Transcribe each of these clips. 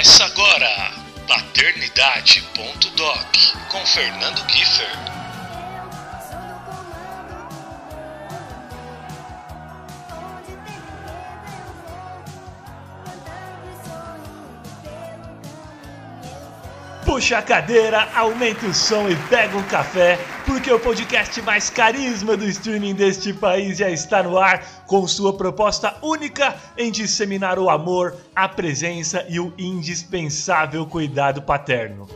Começa agora, paternidade.doc com Fernando Kiefer. Puxa a cadeira, aumenta o som e pega um café, porque o podcast mais carisma do streaming deste país já está no ar com sua proposta única em disseminar o amor, a presença e o indispensável cuidado paterno.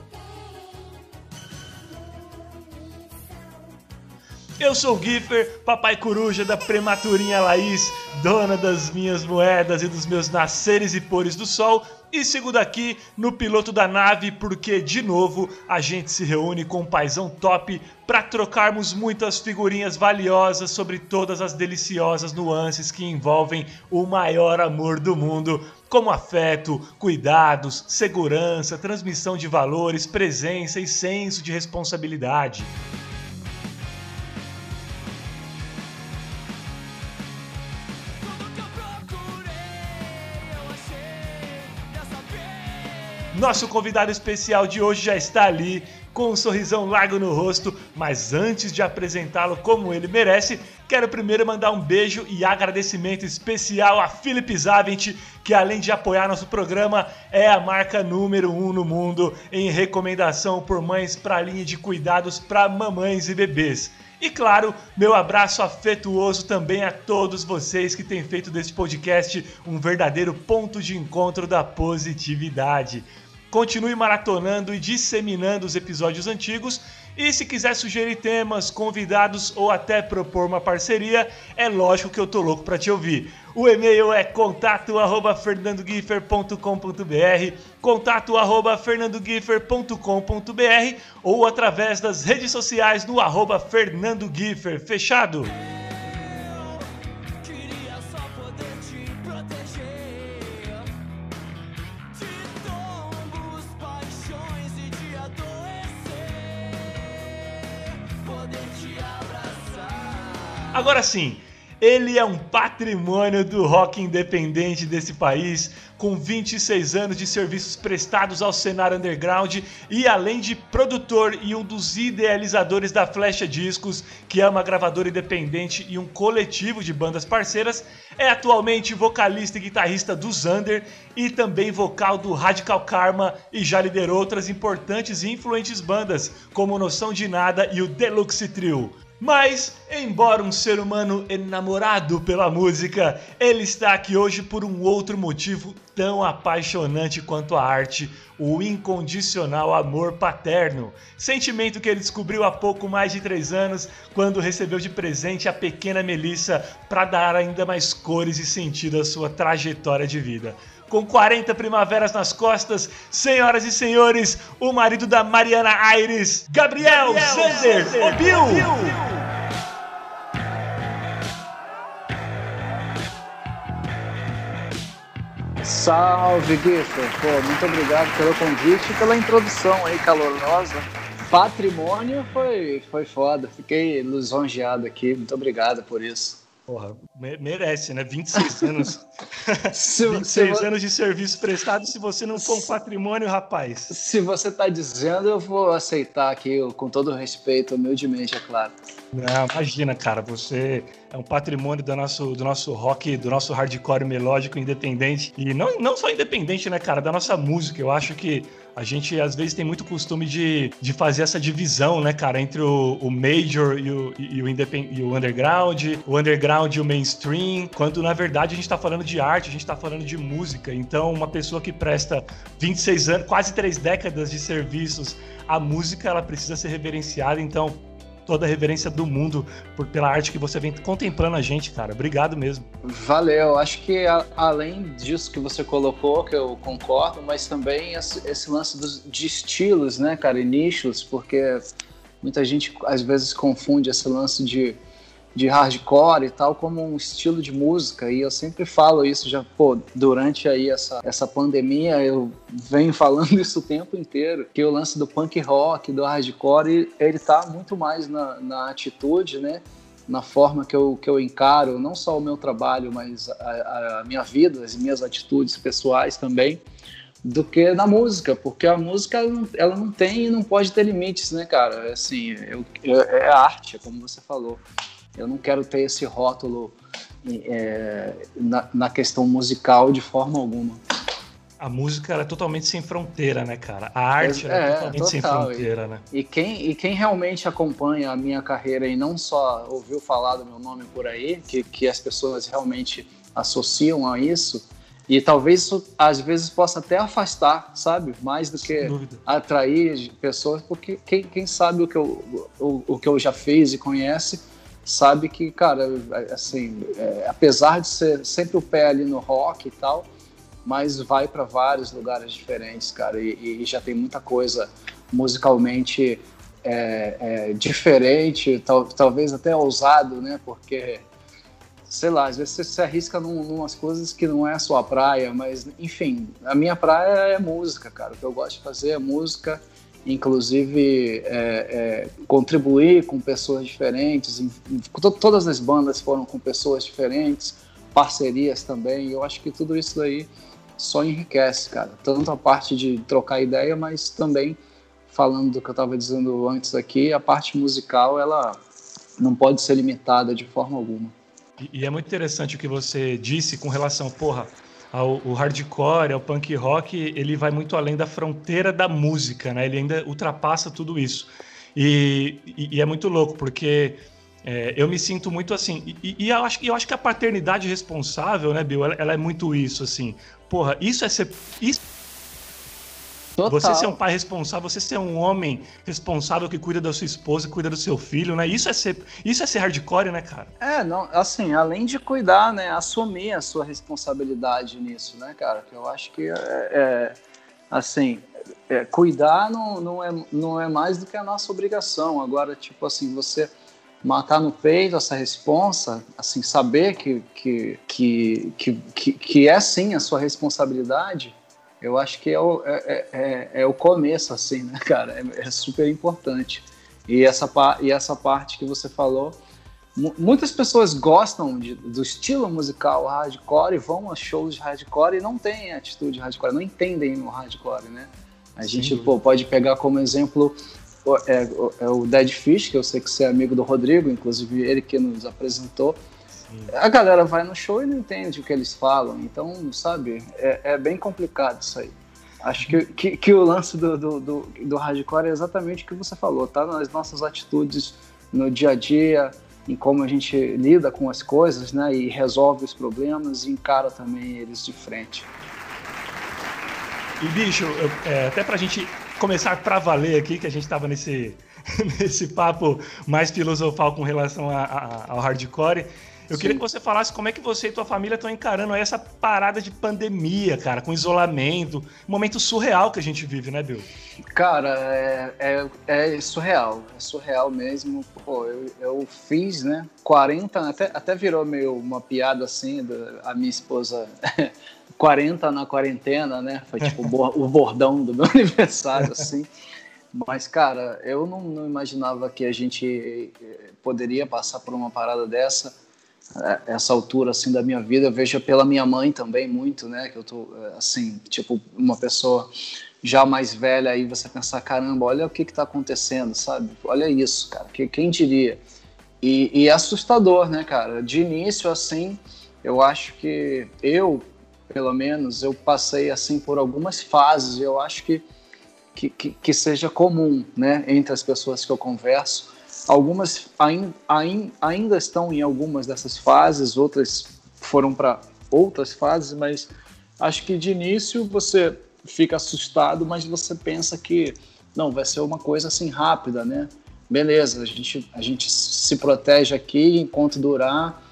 Eu sou o Giffer, papai coruja da prematurinha Laís, dona das minhas moedas e dos meus nasceres e pores do sol, e sigo daqui no piloto da nave porque, de novo, a gente se reúne com um paizão top para trocarmos muitas figurinhas valiosas sobre todas as deliciosas nuances que envolvem o maior amor do mundo, como afeto, cuidados, segurança, transmissão de valores, presença e senso de responsabilidade. Nosso convidado especial de hoje já está ali, com um sorrisão largo no rosto, mas antes de apresentá-lo como ele merece, quero primeiro mandar um beijo e agradecimento especial a Philip Zavent, que além de apoiar nosso programa, é a marca número um no mundo em recomendação por mães para a linha de cuidados para mamães e bebês. E claro, meu abraço afetuoso também a todos vocês que têm feito deste podcast um verdadeiro ponto de encontro da positividade. Continue maratonando e disseminando os episódios antigos. E se quiser sugerir temas, convidados ou até propor uma parceria, é lógico que eu tô louco para te ouvir. O e-mail é contato@fernandogiffer.com.br, contato@fernandogiffer.com.br ou através das redes sociais no arroba Fernando Giffer. Fechado? Agora sim, Ele é um patrimônio do rock independente desse país, com 26 anos de serviços prestados ao cenário underground e além de produtor e um dos idealizadores da Flecha Discos, que é uma gravadora independente e um coletivo de bandas parceiras, é atualmente vocalista e guitarrista do Zander e também vocal do Radical Karma e já liderou outras importantes e influentes bandas, como Noção de Nada e o Deluxe Trio. Mas, embora um ser humano enamorado pela música, ele está aqui hoje por um outro motivo tão apaixonante quanto a arte, o incondicional amor paterno. Sentimento que ele descobriu há pouco mais de três anos, quando recebeu de presente a pequena Melissa para dar ainda mais cores e sentido à sua trajetória de vida com 40 primaveras nas costas, senhoras e senhores, o marido da Mariana Aires, Gabriel, Gabriel Zander, Zander, o Bill. Salve, Giffer! Pô, muito obrigado pelo convite e pela introdução aí calorosa. Patrimônio foi, foi foda. Fiquei lisonjeado aqui. Muito obrigado por isso. Porra, merece, né? 26 anos. se, 26 se anos de serviço prestado. Se você não for um patrimônio, rapaz. Se você tá dizendo, eu vou aceitar aqui, com todo respeito, humildemente, é claro. Não, imagina, cara. Você é um patrimônio do nosso, do nosso rock, do nosso hardcore melódico independente. E não, não só independente, né, cara? Da nossa música. Eu acho que a gente às vezes tem muito costume de, de fazer essa divisão, né, cara, entre o, o major e o, e, o e o underground, o underground e o mainstream, quando na verdade a gente tá falando de arte, a gente tá falando de música. Então, uma pessoa que presta 26 anos, quase três décadas de serviços à música, ela precisa ser reverenciada. Então, toda a reverência do mundo por, pela arte que você vem contemplando a gente, cara. Obrigado mesmo. Valeu. Acho que a, além disso que você colocou, que eu concordo, mas também esse, esse lance dos, de estilos, né, cara, e nichos, porque muita gente às vezes confunde esse lance de de hardcore e tal como um estilo de música e eu sempre falo isso já pô durante aí essa, essa pandemia eu venho falando isso o tempo inteiro que o lance do punk rock do hardcore ele tá muito mais na, na atitude né na forma que eu, que eu encaro não só o meu trabalho mas a, a minha vida as minhas atitudes pessoais também do que na música, porque a música ela não, ela não tem e não pode ter limites, né, cara? Assim, eu, eu, é arte, como você falou. Eu não quero ter esse rótulo é, na, na, questão musical de forma alguma. A música é totalmente sem fronteira, né, cara? A arte é, é totalmente total. sem fronteira, e, né? E quem, e quem realmente acompanha a minha carreira e não só ouviu falar do meu nome por aí, que, que as pessoas realmente associam a isso, e talvez isso às vezes possa até afastar, sabe? Mais do que atrair pessoas, porque quem, quem sabe o que, eu, o, o que eu já fiz e conhece sabe que, cara, assim, é, apesar de ser sempre o pé ali no rock e tal, mas vai para vários lugares diferentes, cara, e, e, já tem muita coisa musicalmente é, é, diferente, tal, talvez até ousado, né? Porque, sei lá, às vezes você se arrisca num, numas coisas que não é a sua praia, mas, enfim, a minha praia é música, cara. O que eu gosto de fazer é música inclusive é, é, contribuir com pessoas diferentes. Em, em, todas as bandas foram com pessoas diferentes, parcerias também. Eu acho que tudo isso daí só enriquece, cara. Tanto a parte de trocar ideia, mas também falando do que eu estava dizendo antes aqui, a parte musical ela não pode ser limitada de forma alguma. E é muito interessante o que você disse com relação, porra, ao, o hardcore, ao punk rock, ele vai muito além da fronteira da música, né? Ele ainda ultrapassa tudo isso. E, e, e é muito louco, porque é, eu me sinto muito assim. E, e, eu, acho, eu acho que a paternidade responsável, né, Bill, ela, ela é muito isso, assim. Porra, isso é ser. Isso Total. Você ser um pai responsável, você ser um homem responsável que cuida da sua esposa, cuida do seu filho, né? Isso é ser, isso é ser hardcore, né, cara? É, não, assim, além de cuidar, né, assumir a sua responsabilidade nisso, né, cara? Que eu acho que é, é assim, é, cuidar não, não, é, não é mais do que a nossa obrigação. Agora, tipo assim, você matar no peito essa responsa, assim, saber que, que, que, que, que é sim a sua responsabilidade, eu acho que é o, é, é, é, é o começo, assim, né, cara? É, é, super importante. E essa, e essa parte que você falou muitas pessoas gostam de, do estilo musical hardcore e vão a shows de hardcore e não têm atitude hardcore, não entendem o hardcore, né? A Sim. gente pô, pode pegar como exemplo é, é, o Dead Fish, que eu sei que você é amigo do Rodrigo, inclusive ele que nos apresentou. A galera vai no show e não entende o que eles falam, então, sabe, é, é bem complicado isso aí. Acho que, que, que o lance do, do, do, do, hardcore é exatamente o que você falou, tá? Nas nossas atitudes no dia a dia, em como a gente lida com as coisas, né? E resolve os problemas e encara também eles de frente. E bicho, eu, é, até pra gente começar pra valer aqui, que a gente tava nesse, nesse papo mais filosofal com relação a, a, ao hardcore. Eu Sim. queria que você falasse como é que você e tua família estão encarando essa parada de pandemia, cara, com isolamento, um momento surreal que a gente vive, né, Bill? Cara, é, é, é surreal, é surreal mesmo. Pô, eu, eu, fiz, né, 40, até, até virou meio uma piada assim, a minha esposa 40 na quarentena, né, foi tipo o bordão do meu aniversário, assim. Mas, cara, eu não, não imaginava que a gente eh, poderia passar por uma parada dessa essa altura assim da minha vida eu vejo pela minha mãe também muito né que eu tô assim tipo uma pessoa já mais velha aí você pensar caramba olha o que que tá acontecendo sabe? Olha isso cara que quem diria? E, e é assustador né cara? De início assim eu acho que eu pelo menos eu passei assim por algumas fases eu acho que que, que, que seja comum né entre as pessoas que eu converso Algumas ain, ain, ainda estão em algumas dessas fases, outras foram para outras fases, mas acho que de início você fica assustado, mas você pensa que não, vai ser uma coisa assim rápida, né? Beleza, a gente, a gente se protege aqui enquanto durar,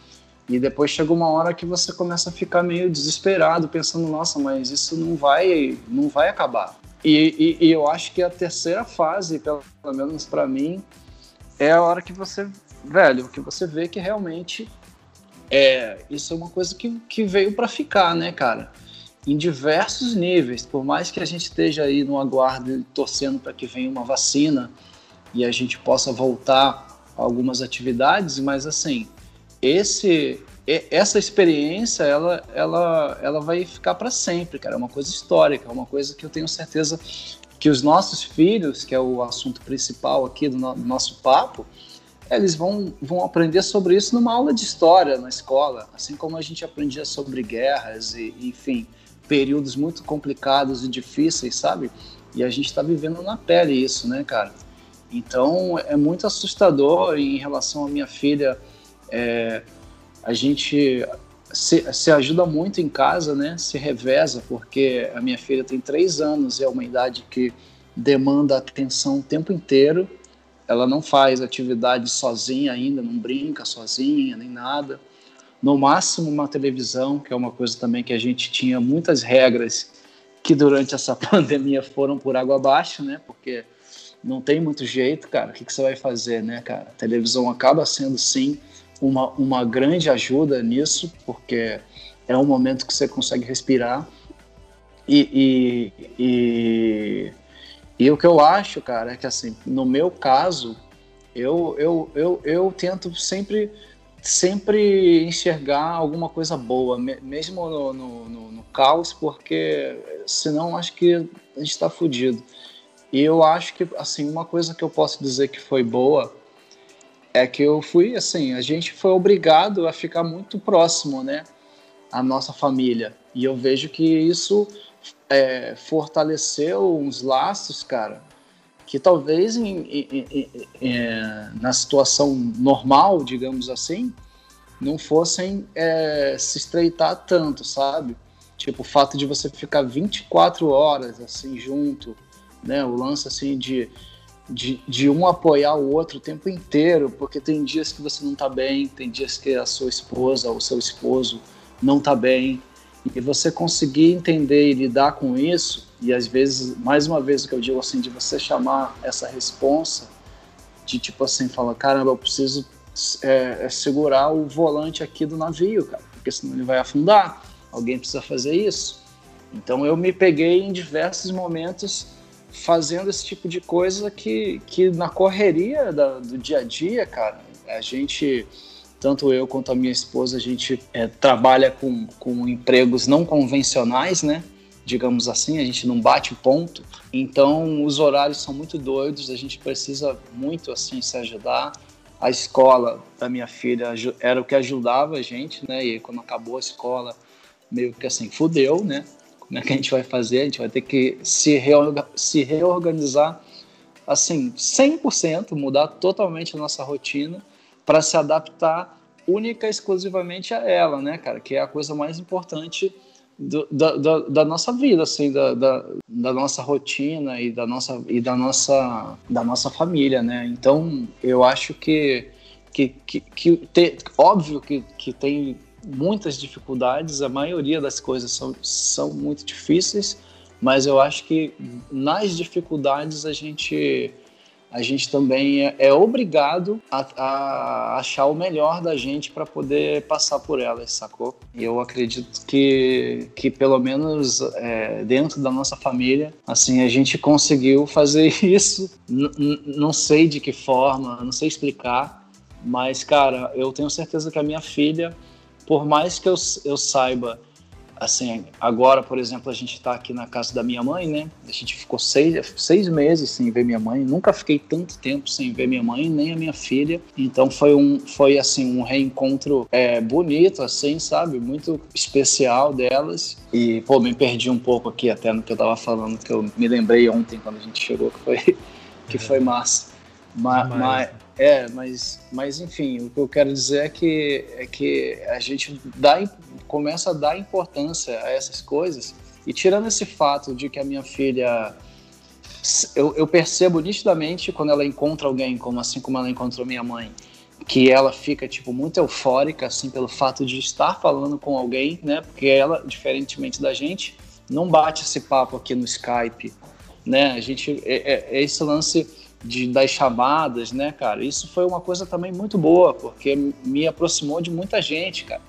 e depois chega uma hora que você começa a ficar meio desesperado, pensando, nossa, mas isso não vai, não vai acabar. E, e, e eu acho que a terceira fase, pelo menos para mim, é a hora que você, velho, que você vê que realmente é, isso é uma coisa que, que veio para ficar, né, cara? Em diversos níveis, por mais que a gente esteja aí no aguardo torcendo para que venha uma vacina e a gente possa voltar a algumas atividades, mas assim, esse essa experiência ela, ela, ela vai ficar para sempre, cara. É uma coisa histórica, é uma coisa que eu tenho certeza que os nossos filhos, que é o assunto principal aqui do, no, do nosso papo, eles vão, vão aprender sobre isso numa aula de história na escola, assim como a gente aprendia sobre guerras e, enfim, períodos muito complicados e difíceis, sabe? E a gente está vivendo na pele isso, né, cara? Então é muito assustador em relação à minha filha. É, a gente se, se, ajuda muito em casa, né? Se reveza, porque a minha filha tem três anos e é uma idade que demanda atenção o tempo inteiro. Ela não faz atividade sozinha ainda, não brinca sozinha, nem nada. No máximo uma televisão, que é uma coisa também que a gente tinha muitas regras que durante essa pandemia foram por água abaixo, né? Porque não tem muito jeito, cara. O que, que você vai fazer, né, cara? A televisão acaba sendo, sim, uma, uma grande ajuda nisso, porque é um momento que você consegue respirar. E, e, e, e, o que eu acho, cara, é que assim, no meu caso, eu, eu, eu, eu tento sempre sempre enxergar alguma coisa boa, mesmo no, no, no, no caos, porque senão acho que a gente está fudido. E eu acho que, assim, uma coisa que eu posso dizer que foi boa é que eu fui assim, a gente foi obrigado a ficar muito próximo, né, a nossa família. E eu vejo que isso é, fortaleceu uns laços, cara, que talvez em, em, em, é, na situação normal, digamos assim, não fossem é, se estreitar tanto, sabe? Tipo, o fato de você ficar 24 horas assim junto, né? O lance assim de de, de um apoiar o outro o tempo inteiro, porque tem dias que você não está bem, tem dias que a sua esposa ou seu esposo não está bem, e você conseguir entender e lidar com isso, e às vezes, mais uma vez o que eu digo assim, de você chamar essa responsa, de tipo assim, falar, caramba, eu preciso é, é segurar o volante aqui do navio, cara, porque senão ele vai afundar, alguém precisa fazer isso. Então eu me peguei em diversos momentos fazendo esse tipo de coisa que, que na correria da, do dia a dia, cara, a gente tanto eu quanto a minha esposa, a gente é, trabalha com, com empregos não convencionais, né? Digamos assim, a gente não bate ponto. Então, os horários são muito doidos, a gente precisa muito, assim, se ajudar. A escola da minha filha era o que ajudava a gente, né? E quando acabou a escola, meio que assim, fudeu, né? Como é que a gente vai fazer? A gente vai ter que se, reorga se reorganizar, assim, 100%, mudar totalmente a nossa rotina para se adaptar única e exclusivamente a ela, né, cara? Que é a coisa mais importante do, da, da, da, nossa vida, assim, da, da, da, nossa rotina e da nossa e da nossa da nossa família, né? Então, eu acho que que, que, que te, óbvio que, que tem muitas dificuldades, a maioria das coisas são, são muito difíceis, mas eu acho que nas dificuldades a gente a gente também é, é obrigado a, a, achar o melhor da gente para poder passar por elas, sacou? E eu acredito que, que pelo menos é, dentro da nossa família, assim, a gente conseguiu fazer isso. N não sei de que forma, não sei explicar, mas, cara, eu tenho certeza que a minha filha, por mais que eu, eu saiba assim, agora, por exemplo, a gente está aqui na casa da minha mãe, né? A gente ficou seis, seis meses sem ver minha mãe. Nunca fiquei tanto tempo sem ver minha mãe, nem a minha filha. Então foi um, foi assim, um reencontro é, bonito, assim, sabe? Muito especial delas. E, pô, me perdi um pouco aqui até no que eu tava falando, que eu me lembrei ontem quando a gente chegou, que foi, que foi massa. Ma, mas, é, mas, mas enfim, o que eu quero dizer é que, é que a gente dá, começa a dar importância a essas coisas. E tirando esse fato de que a minha filha. Eu, eu percebo nitidamente quando ela encontra alguém, como assim como ela encontrou minha mãe, que ela fica tipo muito eufórica assim pelo fato de estar falando com alguém, né? Porque ela, diferentemente da gente, não bate esse papo aqui no Skype, né? A gente é, é, é esse lance de, das chamadas, né, cara? Isso foi uma coisa também muito boa, porque me aproximou de muita gente, cara.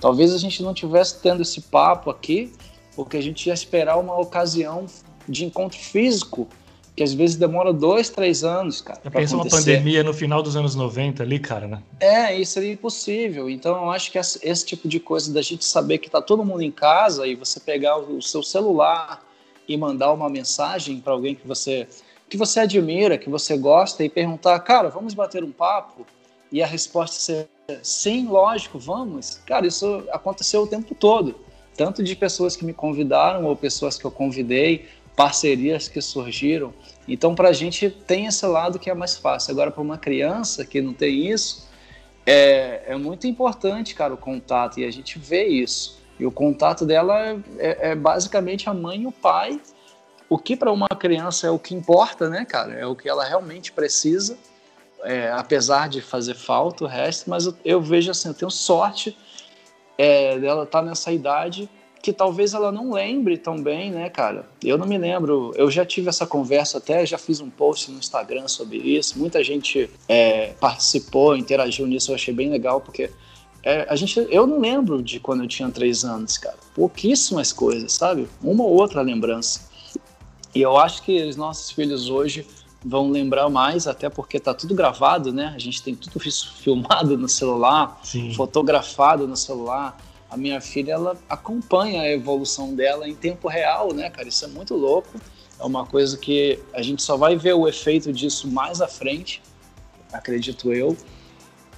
Talvez a gente não tivesse tendo esse papo aqui, porque a gente ia esperar uma ocasião de encontro físico, que às vezes demora dois, três anos, cara. Já pensa uma pandemia no final dos anos 90 ali, cara, né? É, isso seria impossível. Então eu acho que esse tipo de coisa da gente saber que tá todo mundo em casa e você pegar o seu celular e mandar uma mensagem para alguém que você que você admira, que você gosta e perguntar, cara, vamos bater um papo? E a resposta ser sim, lógico, vamos. Cara, isso aconteceu o tempo todo. Tanto de pessoas que me convidaram ou pessoas que eu convidei, parcerias que surgiram. Então, para a gente tem esse lado que é mais fácil. Agora, para uma criança que não tem isso, é, é, muito importante, cara, o contato. E a gente vê isso. E o contato dela é, é basicamente a mãe e o pai o que para uma criança é o que importa, né, cara? É o que ela realmente precisa, é, apesar de fazer falta o resto, mas eu, eu vejo assim, eu tenho sorte é, dela estar tá nessa idade que talvez ela não lembre tão bem, né, cara? Eu não me lembro, eu já tive essa conversa até, já fiz um post no Instagram sobre isso, muita gente é, participou, interagiu nisso, eu achei bem legal, porque é, a gente, eu não lembro de quando eu tinha três anos, cara. Pouquíssimas coisas, sabe? Uma ou outra lembrança. E eu acho que os nossos filhos hoje vão lembrar mais, até porque tá tudo gravado, né? A gente tem tudo isso filmado no celular, Sim. fotografado no celular. A minha filha, ela acompanha a evolução dela em tempo real, né, cara? Isso é muito louco. É uma coisa que a gente só vai ver o efeito disso mais à frente, acredito eu.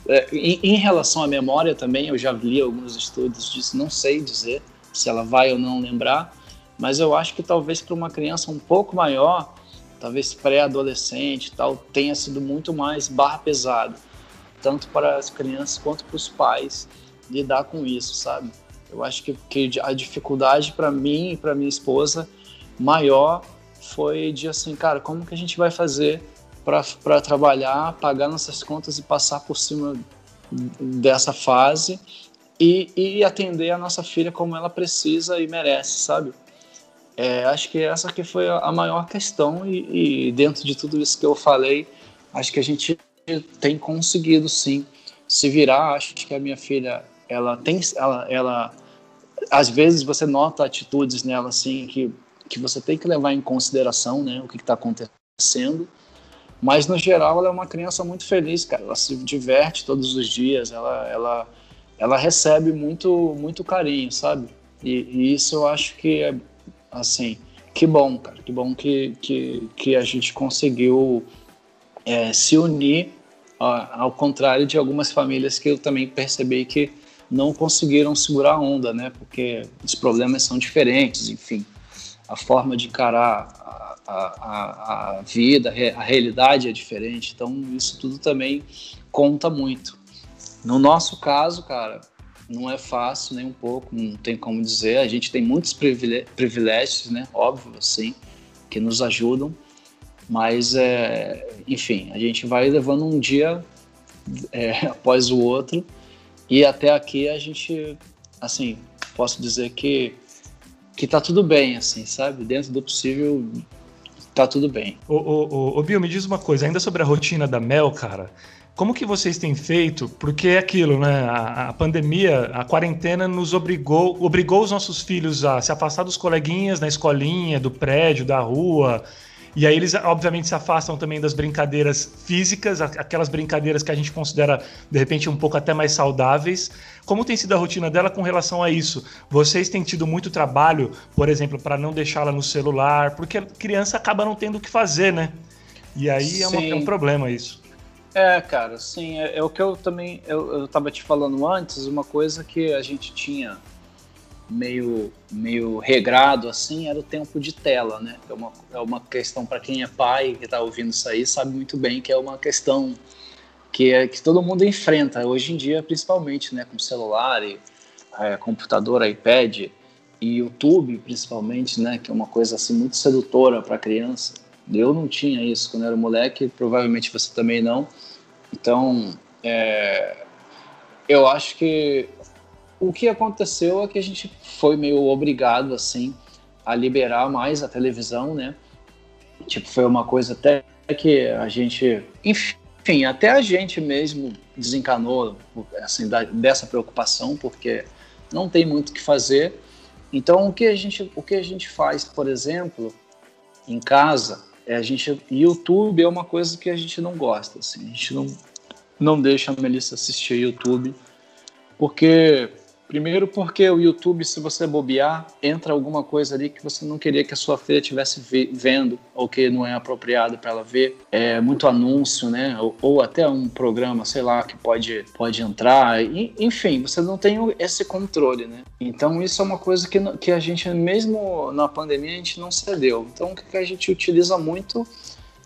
É, em, em relação à memória também, eu já li alguns estudos disso, não sei dizer se ela vai ou não lembrar, mas eu acho que talvez para uma criança um pouco maior, talvez pré-adolescente tal, tenha sido muito mais barra pesada, tanto para as crianças quanto para os pais lidar com isso, sabe? Eu acho que, que a dificuldade para mim e para minha esposa maior foi de assim, cara, como que a gente vai fazer para trabalhar, pagar nossas contas e passar por cima dessa fase e, e atender a nossa filha como ela precisa e merece, sabe? É, acho que essa que foi a maior questão e, e, dentro de tudo isso que eu falei, acho que a gente tem conseguido sim se virar. Acho que a minha filha, ela tem, ela, ela às vezes você nota atitudes nela assim que que você tem que levar em consideração, né, o que está acontecendo. Mas no geral ela é uma criança muito feliz, cara. Ela se diverte todos os dias, ela, ela, ela recebe muito, muito carinho, sabe? E, e isso eu acho que é assim, que bom, cara. Que bom que, que, que a gente conseguiu é, se unir, ao contrário de algumas famílias que eu também percebi que não conseguiram segurar a onda, né? Porque os problemas são diferentes, enfim. A forma de encarar a, a, a vida, a realidade é diferente. Então, isso tudo também conta muito. No nosso caso, cara, não é fácil nem um pouco, não tem como dizer. A gente tem muitos privilégios, né? Óbvio, assim, que nos ajudam. Mas, é, enfim, a gente vai levando um dia é, após o outro e até aqui a gente, assim, posso dizer que que tá tudo bem, assim, sabe? Dentro do possível, tá tudo bem. Ô, ô, ô, ô Bill, me diz uma coisa, ainda sobre a rotina da Mel, cara. Como que vocês têm feito? Porque é aquilo, né? A, a, pandemia, a quarentena nos obrigou, obrigou os nossos filhos a se afastar dos coleguinhas na escolinha, do prédio, da rua. E aí eles, obviamente, se afastam também das brincadeiras físicas, aquelas brincadeiras que a gente considera, de repente, um pouco até mais saudáveis. Como tem sido a rotina dela com relação a isso? Vocês têm tido muito trabalho, por exemplo, para não deixá-la no celular, porque a criança acaba não tendo o que fazer, né? E aí é, uma, é, um problema isso. É, cara, sim. É, é o que eu também eu, eu tava te falando antes, uma coisa que a gente tinha meio, meio regrado assim era o tempo de tela, né? É uma, é uma questão para quem é pai que está ouvindo isso aí sabe muito bem que é uma questão que é que todo mundo enfrenta hoje em dia, principalmente, né? Com celular, e, é, computador, iPad e YouTube, principalmente, né? Que é uma coisa assim muito sedutora para criança. Eu não tinha isso quando era moleque, provavelmente você também não. Então, é, eu acho que o que aconteceu é que a gente foi meio obrigado, assim, a liberar mais a televisão, né? Tipo, foi uma coisa até que a gente, enfim, até a gente mesmo desencanou, assim, da, dessa preocupação, porque não tem muito o que fazer. Então, o que a gente, o que a gente faz, por exemplo, em casa, é a gente, YouTube é uma coisa que a gente não gosta, assim, a gente não, não deixa a Melissa assistir YouTube, porque Primeiro porque o YouTube, se você bobear, entra alguma coisa ali que você não queria que a sua filha estivesse vendo ou que não é apropriado para ela ver. É muito anúncio, né? Ou, ou, até um programa, sei lá, que pode, pode entrar. E, enfim, você não tem esse controle, né? Então isso é uma coisa que, que a gente, mesmo na pandemia, a gente não cedeu. Então o que a gente utiliza muito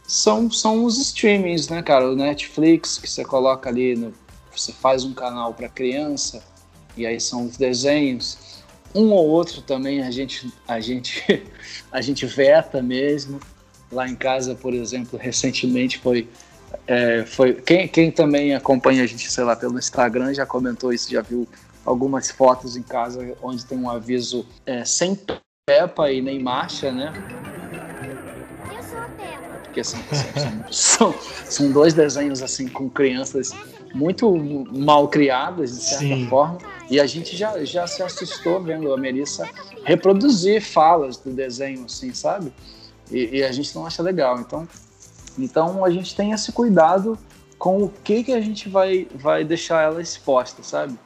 são, são os streamings, né, cara? O Netflix, que você coloca ali, no, você faz um canal para criança e aí são os desenhos. Um ou outro também a gente, a gente, a gente veta mesmo. Lá em casa, por exemplo, recentemente foi é, foi quem, quem também acompanha a gente, sei lá, pelo Instagram já comentou isso, já viu algumas fotos em casa onde tem um aviso é, sem Peppa e nem marcha, né? Eu sou a Peppa. Porque são, são, são, são dois desenhos assim com crianças muito mal criadas, de certa Sim. forma. E a gente já, já se assustou vendo a Melissa reproduzir falas do desenho, assim, sabe? E, e, a gente não acha legal. Então, então a gente tem esse cuidado com o que, que a gente vai, vai deixar ela exposta, sabe?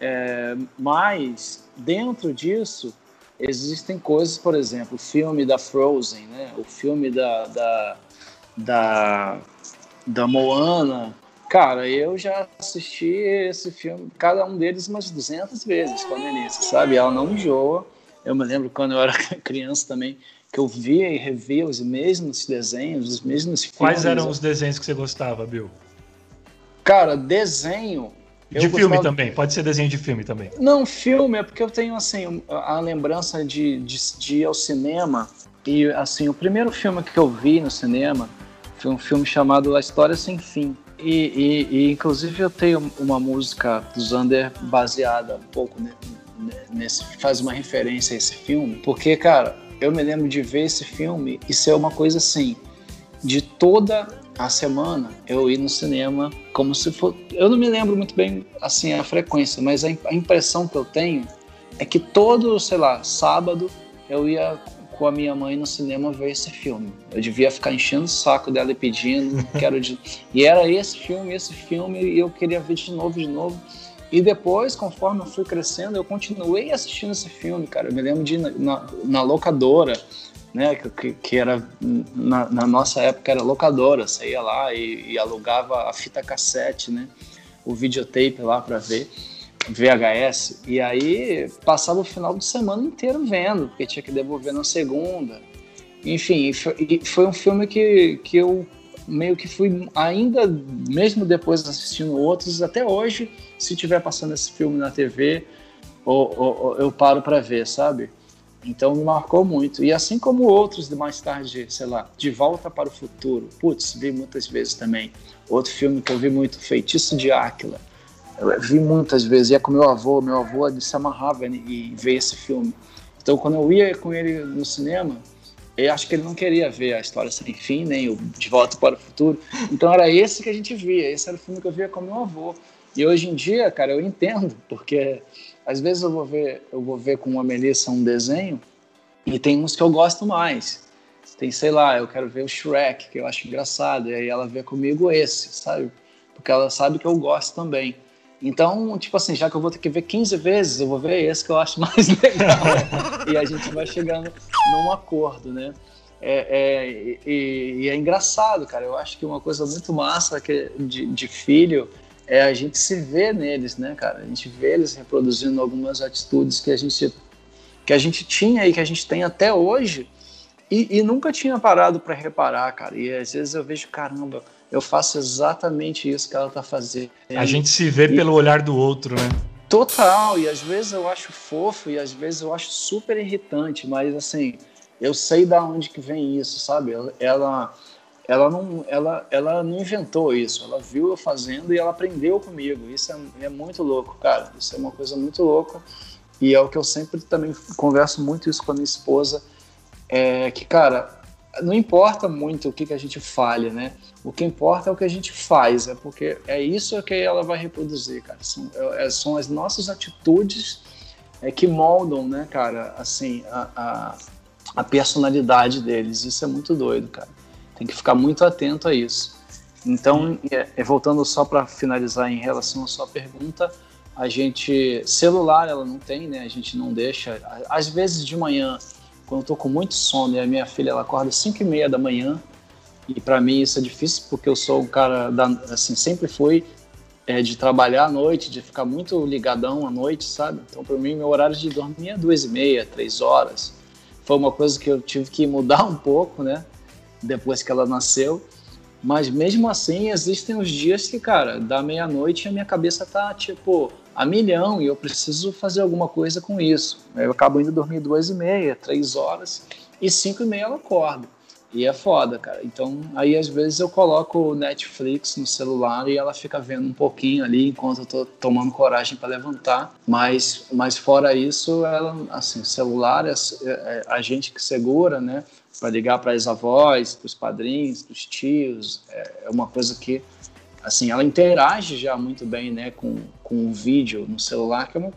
É, mas, dentro disso, existem coisas, por exemplo, o filme da Frozen, né? o filme da, da, da, da Moana, Cara, eu já assisti esse filme, cada um deles umas 200 vezes com a Melissa, sabe? Ela não enjoa. Eu me lembro quando eu era criança também, que eu via e revia os mesmos desenhos, os mesmos filmes. Quais eram os desenhos que você gostava, Bill? Cara, desenho. De filme gostava... também, pode ser desenho de filme também. Não, filme é porque eu tenho assim a lembrança de, de, de ir ao cinema e assim o primeiro filme que eu vi no cinema foi um filme chamado A História Sem Fim e, e, e, inclusive eu tenho uma música do Zander baseada um pouco nesse, faz uma referência a esse filme, porque, cara, eu me lembro de ver esse filme e ser uma coisa assim, de toda a semana eu ir no cinema como se fosse. Eu não me lembro muito bem assim a frequência, mas a, impressão que eu tenho é que todo, sei lá, sábado eu ia com a minha mãe no cinema ver esse filme. Eu devia ficar enchendo o saco dela e pedindo, quero de... E era esse filme, esse filme, e eu queria ver de novo, de novo. E depois, conforme eu fui crescendo, eu continuei assistindo esse filme, cara. Eu me lembro de ir na, na locadora, né? Que, que era na, na, nossa época era locadora. Você ia lá e, e alugava a fita cassete, né? O videotape lá para ver. VHS, e aí passava o final de semana inteiro vendo, porque tinha que devolver na segunda. Enfim, foi um filme que, que eu meio que fui ainda, mesmo depois assistindo outros, até hoje, se tiver passando esse filme na TV, ou, ou, eu paro para ver, sabe? Então me marcou muito. E assim como outros de mais tarde, sei lá, De Volta para o Futuro. Putz, vi muitas vezes também. Outro filme que eu vi muito, Feitiço de Áquila eu vi muitas vezes, ia com meu avô, meu avô se amarrava e ver esse filme. Então, quando eu ia com ele no cinema, eu acho que ele não queria ver a história sem fim, nem o De Volta para o Futuro. Então, era esse que a gente via, esse era o filme que eu via com meu avô. E hoje em dia, cara, eu entendo, porque às vezes eu vou ver, eu vou ver com a Melissa um desenho e tem uns que eu gosto mais. Tem, sei lá, eu quero ver o Shrek, que eu acho engraçado, e aí ela vê comigo esse, sabe? Porque ela sabe que eu gosto também. Então, tipo assim, já que eu vou ter que ver 15 vezes, eu vou ver esse que eu acho mais legal. e a gente vai chegando num acordo, né? É, é, e, e, é engraçado, cara. Eu acho que uma coisa muito massa que, de, de, filho é a gente se ver neles, né, cara? A gente vê eles reproduzindo algumas atitudes que a gente, que a gente tinha e que a gente tem até hoje e, e nunca tinha parado para reparar, cara. E às vezes eu vejo, caramba, eu faço exatamente isso que ela está fazendo. A gente se vê e... pelo olhar do outro, né? Total, e às vezes eu acho fofo e às vezes eu acho super irritante, mas assim, eu sei da onde que vem isso, sabe? Ela ela não ela ela não inventou isso, ela viu eu fazendo e ela aprendeu comigo. Isso é, é muito louco, cara. Isso é uma coisa muito louca. E é o que eu sempre também converso muito isso com a minha esposa, é que, cara, não importa muito o que, que a gente falha, né? O que importa é o que a gente faz, é porque é isso que ela vai reproduzir, cara. São, é, são as nossas atitudes é, que moldam, né, cara, assim, a, a, a, personalidade deles. Isso é muito doido, cara. Tem que ficar muito atento a isso. Então, é, é voltando só para finalizar em relação à sua pergunta, a gente celular ela não tem, né? A gente não deixa. Às vezes de manhã quando eu tô com muito sono e a minha filha ela acorda às 5 e meia da manhã, e para mim isso é difícil porque eu sou um cara, da, assim, sempre fui é, de trabalhar à noite, de ficar muito ligadão à noite, sabe? Então para mim meu horário de dormir é duas e meia, três horas. Foi uma coisa que eu tive que mudar um pouco, né? Depois que ela nasceu. Mas mesmo assim, existem os dias que, cara, da meia-noite a minha cabeça tá tipo a milhão e eu preciso fazer alguma coisa com isso. Eu acabo indo dormir duas e meia, três horas e cinco e meia eu acordo. E é foda, cara. Então, aí às vezes eu coloco o Netflix no celular e ela fica vendo um pouquinho ali enquanto eu tô tomando coragem para levantar. Mas, mas fora isso, ela, assim, celular é, é a gente que segura, né? Para ligar para as avós, para os padrinhos, para os tios. É, é uma coisa que assim, ela interage já muito bem, né, com, com o vídeo no celular, que, é uma,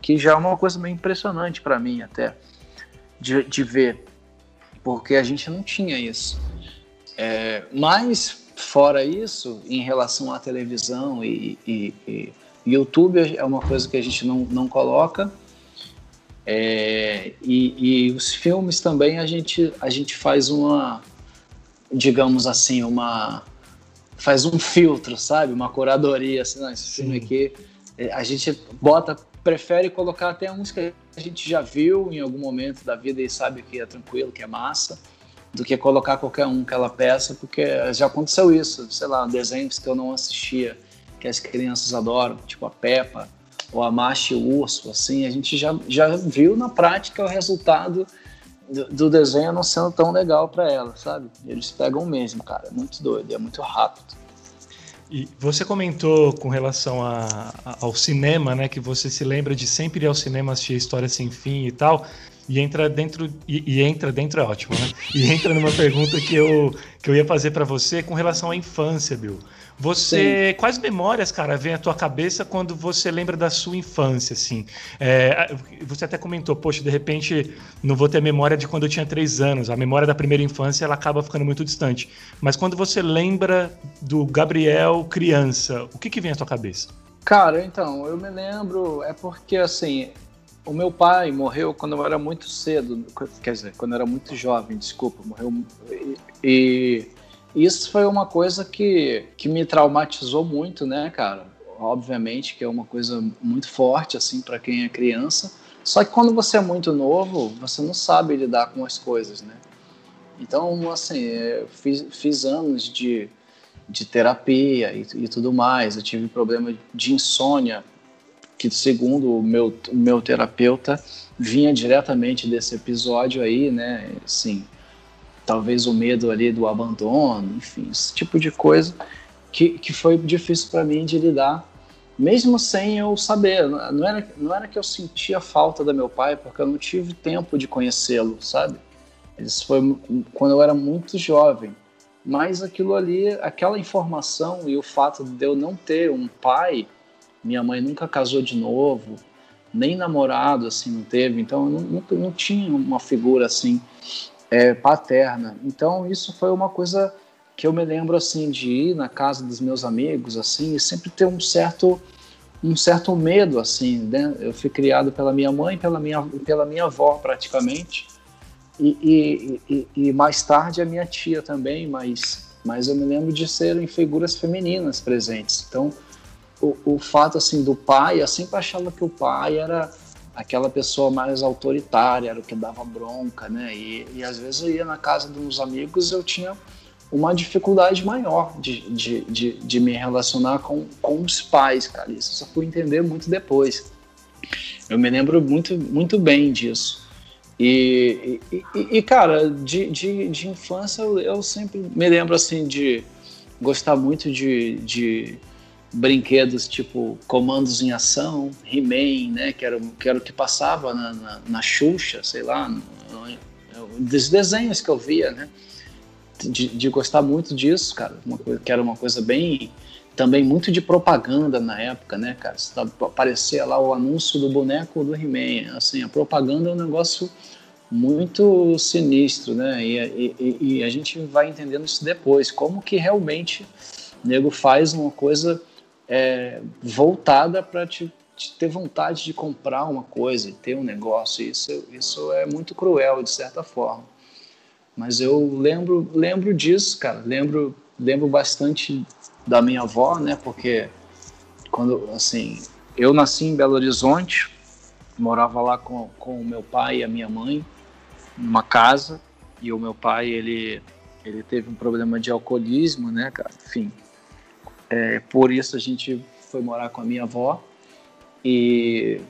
que já é uma coisa meio impressionante para mim até, de, de ver, porque a gente não tinha isso. É, mas, fora isso, em relação à televisão e, e, e YouTube é uma coisa que a gente não, não coloca, é, e, e, os filmes também a gente, a gente faz uma, digamos assim, uma faz um filtro, sabe? Uma curadoria, assim, não, esse Sim. filme aqui, é, a gente bota, prefere colocar até uns que a gente já viu em algum momento da vida e sabe que é tranquilo, que é massa, do que colocar qualquer um que ela peça, porque já aconteceu isso, sei lá, desenhos que eu não assistia, que as crianças adoram, tipo a Peppa, ou a Mache Urso, assim, a gente já, já viu na prática o resultado do, desenho não sendo tão legal para ela, sabe? Eles pegam mesmo, cara. É muito doido, é muito rápido. E você comentou com relação a, a, ao cinema, né? Que você se lembra de sempre ir ao cinema assistir história sem fim e tal. E entra dentro. E, e entra dentro é ótimo, né? E entra numa pergunta que eu, que eu ia fazer para você com relação à infância, Bill. Você, Sim. quais memórias, cara, vem à tua cabeça quando você lembra da sua infância, assim? É, você até comentou, poxa, de repente não vou ter memória de quando eu tinha três anos. A memória da primeira infância, ela acaba ficando muito distante. Mas quando você lembra do Gabriel criança, o que que vem à tua cabeça? Cara, então, eu me lembro, é porque, assim, o meu pai morreu quando eu era muito cedo, quer dizer, quando eu era muito jovem, desculpa, morreu. E, e isso foi uma coisa que, que me traumatizou muito, né, cara? Obviamente que é uma coisa muito forte, assim, para quem é criança. Só que quando você é muito novo, você não sabe lidar com as coisas, né? Então, assim, eu fiz, fiz anos de, de terapia e, e tudo mais. Eu tive problema de insônia, que segundo o meu, meu terapeuta, vinha diretamente desse episódio aí, né? Assim, talvez o medo ali do abandono, enfim, esse tipo de coisa que, que foi difícil para mim de lidar, mesmo sem eu saber. Não era, não era que eu sentia falta do meu pai, porque eu não tive tempo de conhecê-lo, sabe? Isso foi quando eu era muito jovem. Mas aquilo ali, aquela informação e o fato de eu não ter um pai, minha mãe nunca casou de novo, nem namorado assim não teve, então eu não, não, não tinha uma figura assim é, paterna. Então isso foi uma coisa que eu me lembro assim de ir na casa dos meus amigos assim e sempre ter um certo um certo medo assim, né? Eu fui criado pela minha mãe, pela minha pela minha avó praticamente e, e, e, e mais tarde a minha tia também, mas mas eu me lembro de serem figuras femininas presentes. Então o, o fato assim do pai, eu sempre achava que o pai era aquela pessoa mais autoritária, era o que dava bronca, né? E, e às vezes eu ia na casa uns amigos eu tinha uma dificuldade maior de, de, de, de me relacionar com, com os pais, cara. Isso eu só fui entender muito depois. Eu me lembro muito, muito bem disso. E, e, e cara, de, de, de infância eu, eu sempre me lembro assim de gostar muito de, de brinquedos tipo Comandos em Ação, He-Man, né, que era, que era o que passava na, na, na Xuxa, sei lá, no, no, dos desenhos que eu via, né, de, de, gostar muito disso, cara, uma coisa, que era uma coisa bem, também muito de propaganda na época, né, cara, aparecia lá o anúncio do boneco do He-Man, assim, a propaganda é um negócio muito sinistro, né, e, e, e a gente vai entendendo isso depois, como que realmente nego faz uma coisa é, voltada para te, te, ter vontade de comprar uma coisa ter um negócio. Isso, isso é muito cruel, de certa forma. Mas eu lembro, lembro disso, cara. Lembro, lembro bastante da minha avó, né? Porque quando, assim, eu nasci em Belo Horizonte, morava lá com, com o meu pai e a minha mãe, numa casa, e o meu pai, ele, ele teve um problema de alcoolismo, né, cara? Enfim, é, por isso a gente foi morar com a minha avó e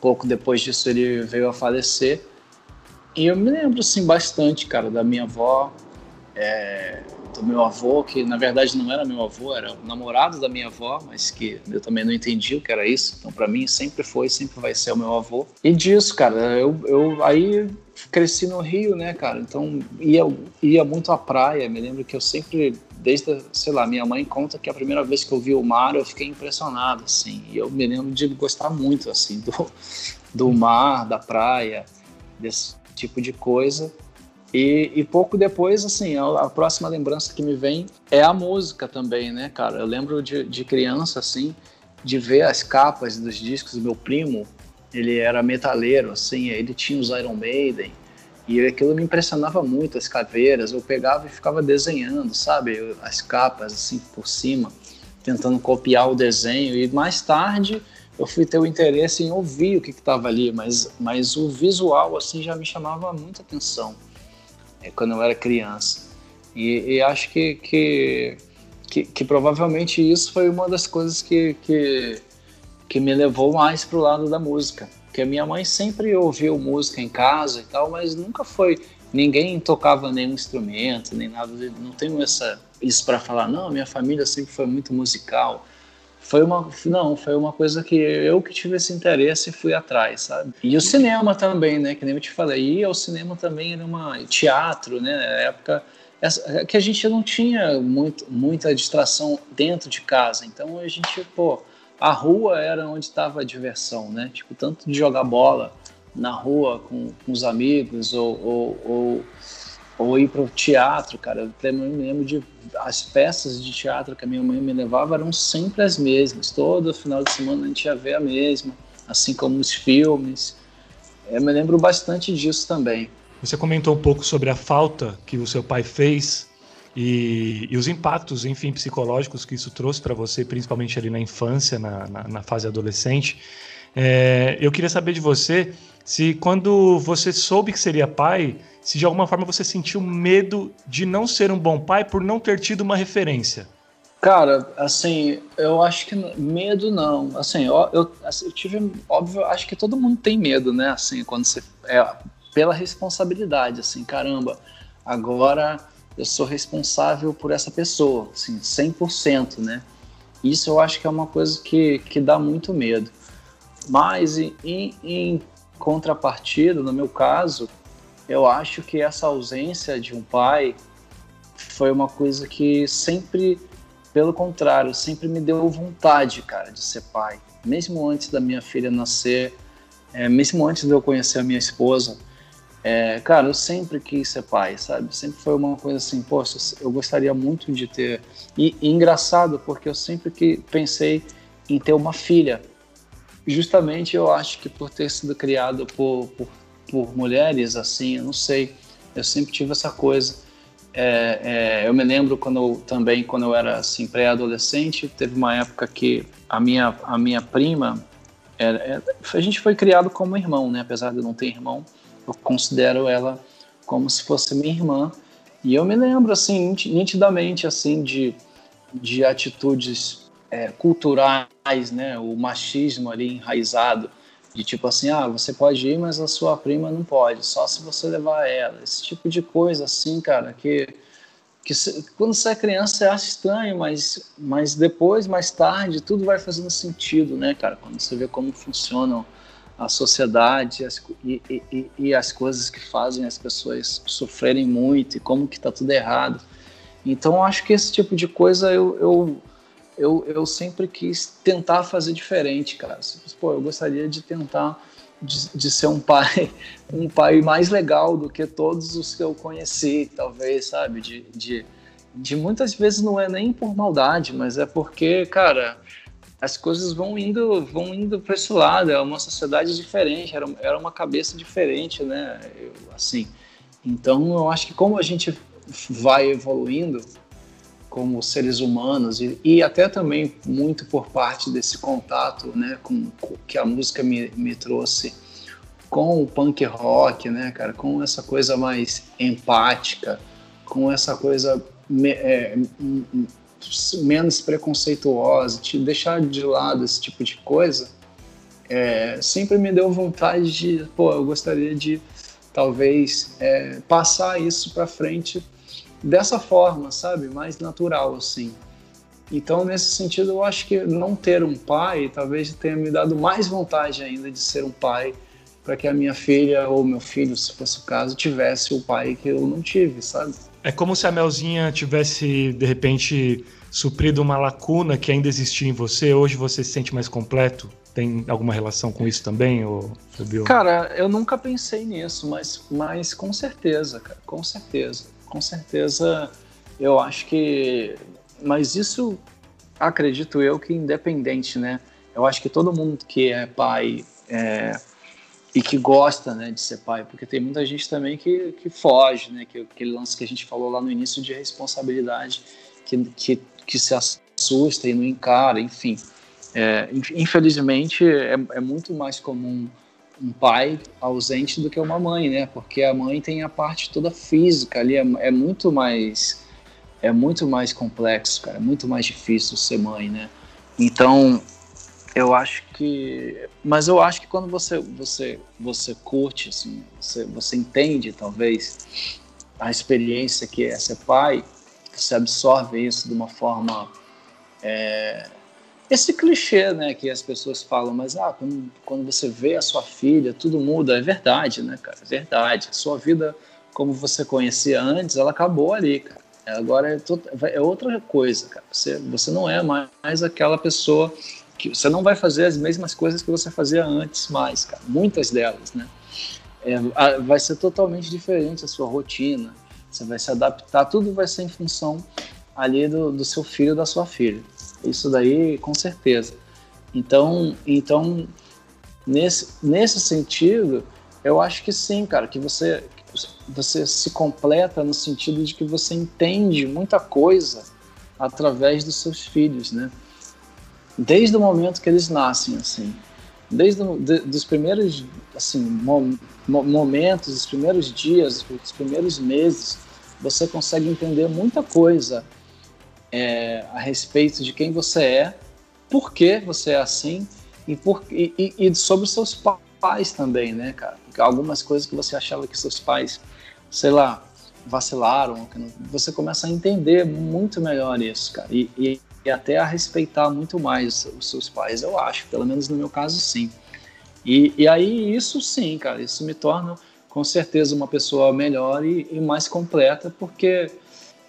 pouco depois disso ele veio a falecer. E eu me lembro assim bastante, cara, da minha avó, é, do meu avô, que na verdade não era meu avô, era o namorado da minha avó, mas que eu também não entendi o que era isso. Então para mim sempre foi, sempre vai ser o meu avô. E disso, cara, eu, eu aí cresci no Rio, né, cara? Então ia, ia muito à praia. Me lembro que eu sempre desde, sei lá, minha mãe conta que a primeira vez que eu vi o mar eu fiquei impressionado, assim. E eu me lembro de gostar muito, assim, do, do mar, da praia, desse tipo de coisa. E, e pouco depois, assim, a, a, próxima lembrança que me vem é a música também, né, cara? Eu lembro de, de criança, assim, de ver as capas dos discos do meu primo. Ele era metaleiro, assim, ele tinha os Iron Maiden e aquilo me impressionava muito, as caveiras. Eu pegava e ficava desenhando, sabe? As capas, assim, por cima, tentando copiar o desenho. E mais tarde eu fui ter o interesse em ouvir o que estava ali, mas, mas o visual, assim, já me chamava muita atenção é, quando eu era criança. E, e acho que, que, que, que, provavelmente isso foi uma das coisas que, que, que me levou mais para o lado da música porque a minha mãe sempre ouviu música em casa e tal, mas nunca foi. Ninguém tocava nenhum instrumento, nem nada. Não tenho essa, isso para falar, não, minha família sempre foi muito musical. Foi uma, não, foi uma coisa que eu que tive esse interesse e fui atrás, sabe? E o cinema também, né? Que nem eu te falei. E o cinema também era uma teatro, né? Na época é que a gente não tinha muito, muita distração dentro de casa. Então a gente, pô, a rua era onde estava a diversão, né? Tipo, tanto de jogar bola na rua com, com os amigos ou, ou, ou, ou ir para o teatro, cara. Eu me lembro de as peças de teatro que a minha mãe me levava eram sempre as mesmas. Todo final de semana a gente ia ver a mesma, assim como os filmes. Eu me lembro bastante disso também. Você comentou um pouco sobre a falta que o seu pai fez e, e os impactos, enfim, psicológicos que isso trouxe para você, principalmente ali na infância, na, na, na fase adolescente. É, eu queria saber de você se quando você soube que seria pai, se de alguma forma você sentiu medo de não ser um bom pai por não ter tido uma referência. Cara, assim, eu acho que medo não. Assim, eu, eu, assim, eu tive, óbvio, acho que todo mundo tem medo, né? Assim, quando você é pela responsabilidade, assim, caramba, agora eu sou responsável por essa pessoa, assim, 100%, né? Isso eu acho que é uma coisa que, que dá muito medo. Mas, em, em contrapartida, no meu caso, eu acho que essa ausência de um pai foi uma coisa que sempre, pelo contrário, sempre me deu vontade, cara, de ser pai. Mesmo antes da minha filha nascer, é, mesmo antes de eu conhecer a minha esposa, é, cara, eu sempre quis ser pai, sabe? Sempre foi uma coisa assim, poxa, eu gostaria muito de ter. E, e engraçado, porque eu sempre que pensei em ter uma filha. Justamente eu acho que por ter sido criado por, por, por mulheres, assim, eu não sei, eu sempre tive essa coisa. É, é, eu me lembro quando também, quando eu era assim, pré-adolescente, teve uma época que a minha, a minha prima, era, é, a gente foi criado como irmão, né? Apesar de não ter irmão eu considero ela como se fosse minha irmã. E eu me lembro, assim, nitidamente, assim, de, de atitudes é, culturais, né? O machismo ali enraizado, de tipo assim, ah, você pode ir, mas a sua prima não pode, só se você levar ela. Esse tipo de coisa, assim, cara, que, que quando você é criança você acha estranho, mas, mas depois, mais tarde, tudo vai fazendo sentido, né, cara? Quando você vê como funcionam a sociedade as, e, e, e, as coisas que fazem as pessoas sofrerem muito e como que está tudo errado. Então, acho que esse tipo de coisa eu, eu, eu, eu sempre quis tentar fazer diferente, cara. Pô, eu gostaria de tentar de, de, ser um pai um pai mais legal do que todos os que eu conheci, talvez, sabe? De, de, de muitas vezes não é nem por maldade, mas é porque, cara, as coisas vão indo vão indo para esse lado é uma sociedade diferente era, era uma cabeça diferente né? Eu, assim então eu acho que como a gente vai evoluindo como seres humanos e, e até também muito por parte desse contato né com, com que a música me, me trouxe com o punk rock né cara com essa coisa mais empática com essa coisa é, menos preconceituosa, te deixar de lado esse tipo de coisa, é, sempre me deu vontade de, pô, eu gostaria de talvez é, passar isso para frente dessa forma, sabe, mais natural assim. Então, nesse sentido, eu acho que não ter um pai talvez tenha me dado mais vontade ainda de ser um pai para que a minha filha ou meu filho, se fosse o caso, tivesse o pai que eu não tive, sabe? É como se a Melzinha tivesse, de repente, suprido uma lacuna que ainda existia em você. Hoje você se sente mais completo? Tem alguma relação com isso também, ou Fabio? Cara, eu nunca pensei nisso, mas, mas com certeza, cara, com certeza. Com certeza, eu acho que. Mas isso, acredito eu, que independente, né? Eu acho que todo mundo que é pai é, e que gosta né, de ser pai, porque tem muita gente também que, que foge, né, que aquele lance que a gente falou lá no início de responsabilidade, que, que, que se assusta e não encara, enfim. É, infelizmente, é, é muito mais comum um pai ausente do que uma mãe, né? Porque a mãe tem a parte toda física ali, é, é, muito mais é muito mais complexo, cara, é muito mais difícil ser mãe, né? Então, eu acho que, mas eu acho que quando você você você curte, assim, você, você entende talvez a experiência que é ser pai, você absorve isso de uma forma é, esse clichê, né, que as pessoas falam, mas ah, quando, quando você vê a sua filha, tudo muda, é verdade, né, cara, é verdade. A sua vida como você conhecia antes, ela acabou ali, cara. Agora é, é outra coisa, cara. Você, você não é mais aquela pessoa que você não vai fazer as mesmas coisas que você fazia antes mais, cara. Muitas delas, né? É, vai ser totalmente diferente a sua rotina. Você vai se adaptar, tudo vai ser em função ali do, do seu filho da sua filha. Isso daí, com certeza. Então, então nesse, nesse sentido, eu acho que sim, cara, que você, você se completa no sentido de que você entende muita coisa através dos seus filhos, né? Desde o momento que eles nascem, assim, desde os de, primeiros, assim, mo, momentos, os primeiros dias, os primeiros meses, você consegue entender muita coisa é, a respeito de quem você é, por que você é assim e, por, e, e sobre os seus pais também, né, cara? Algumas coisas que você achava que seus pais, sei lá, vacilaram, você começa a entender muito melhor isso, cara, e, e, e, até a respeitar muito mais os seus pais, eu acho, pelo menos no meu caso, sim. E, e aí, isso sim, cara, isso me torna com certeza uma pessoa melhor e, e mais completa, porque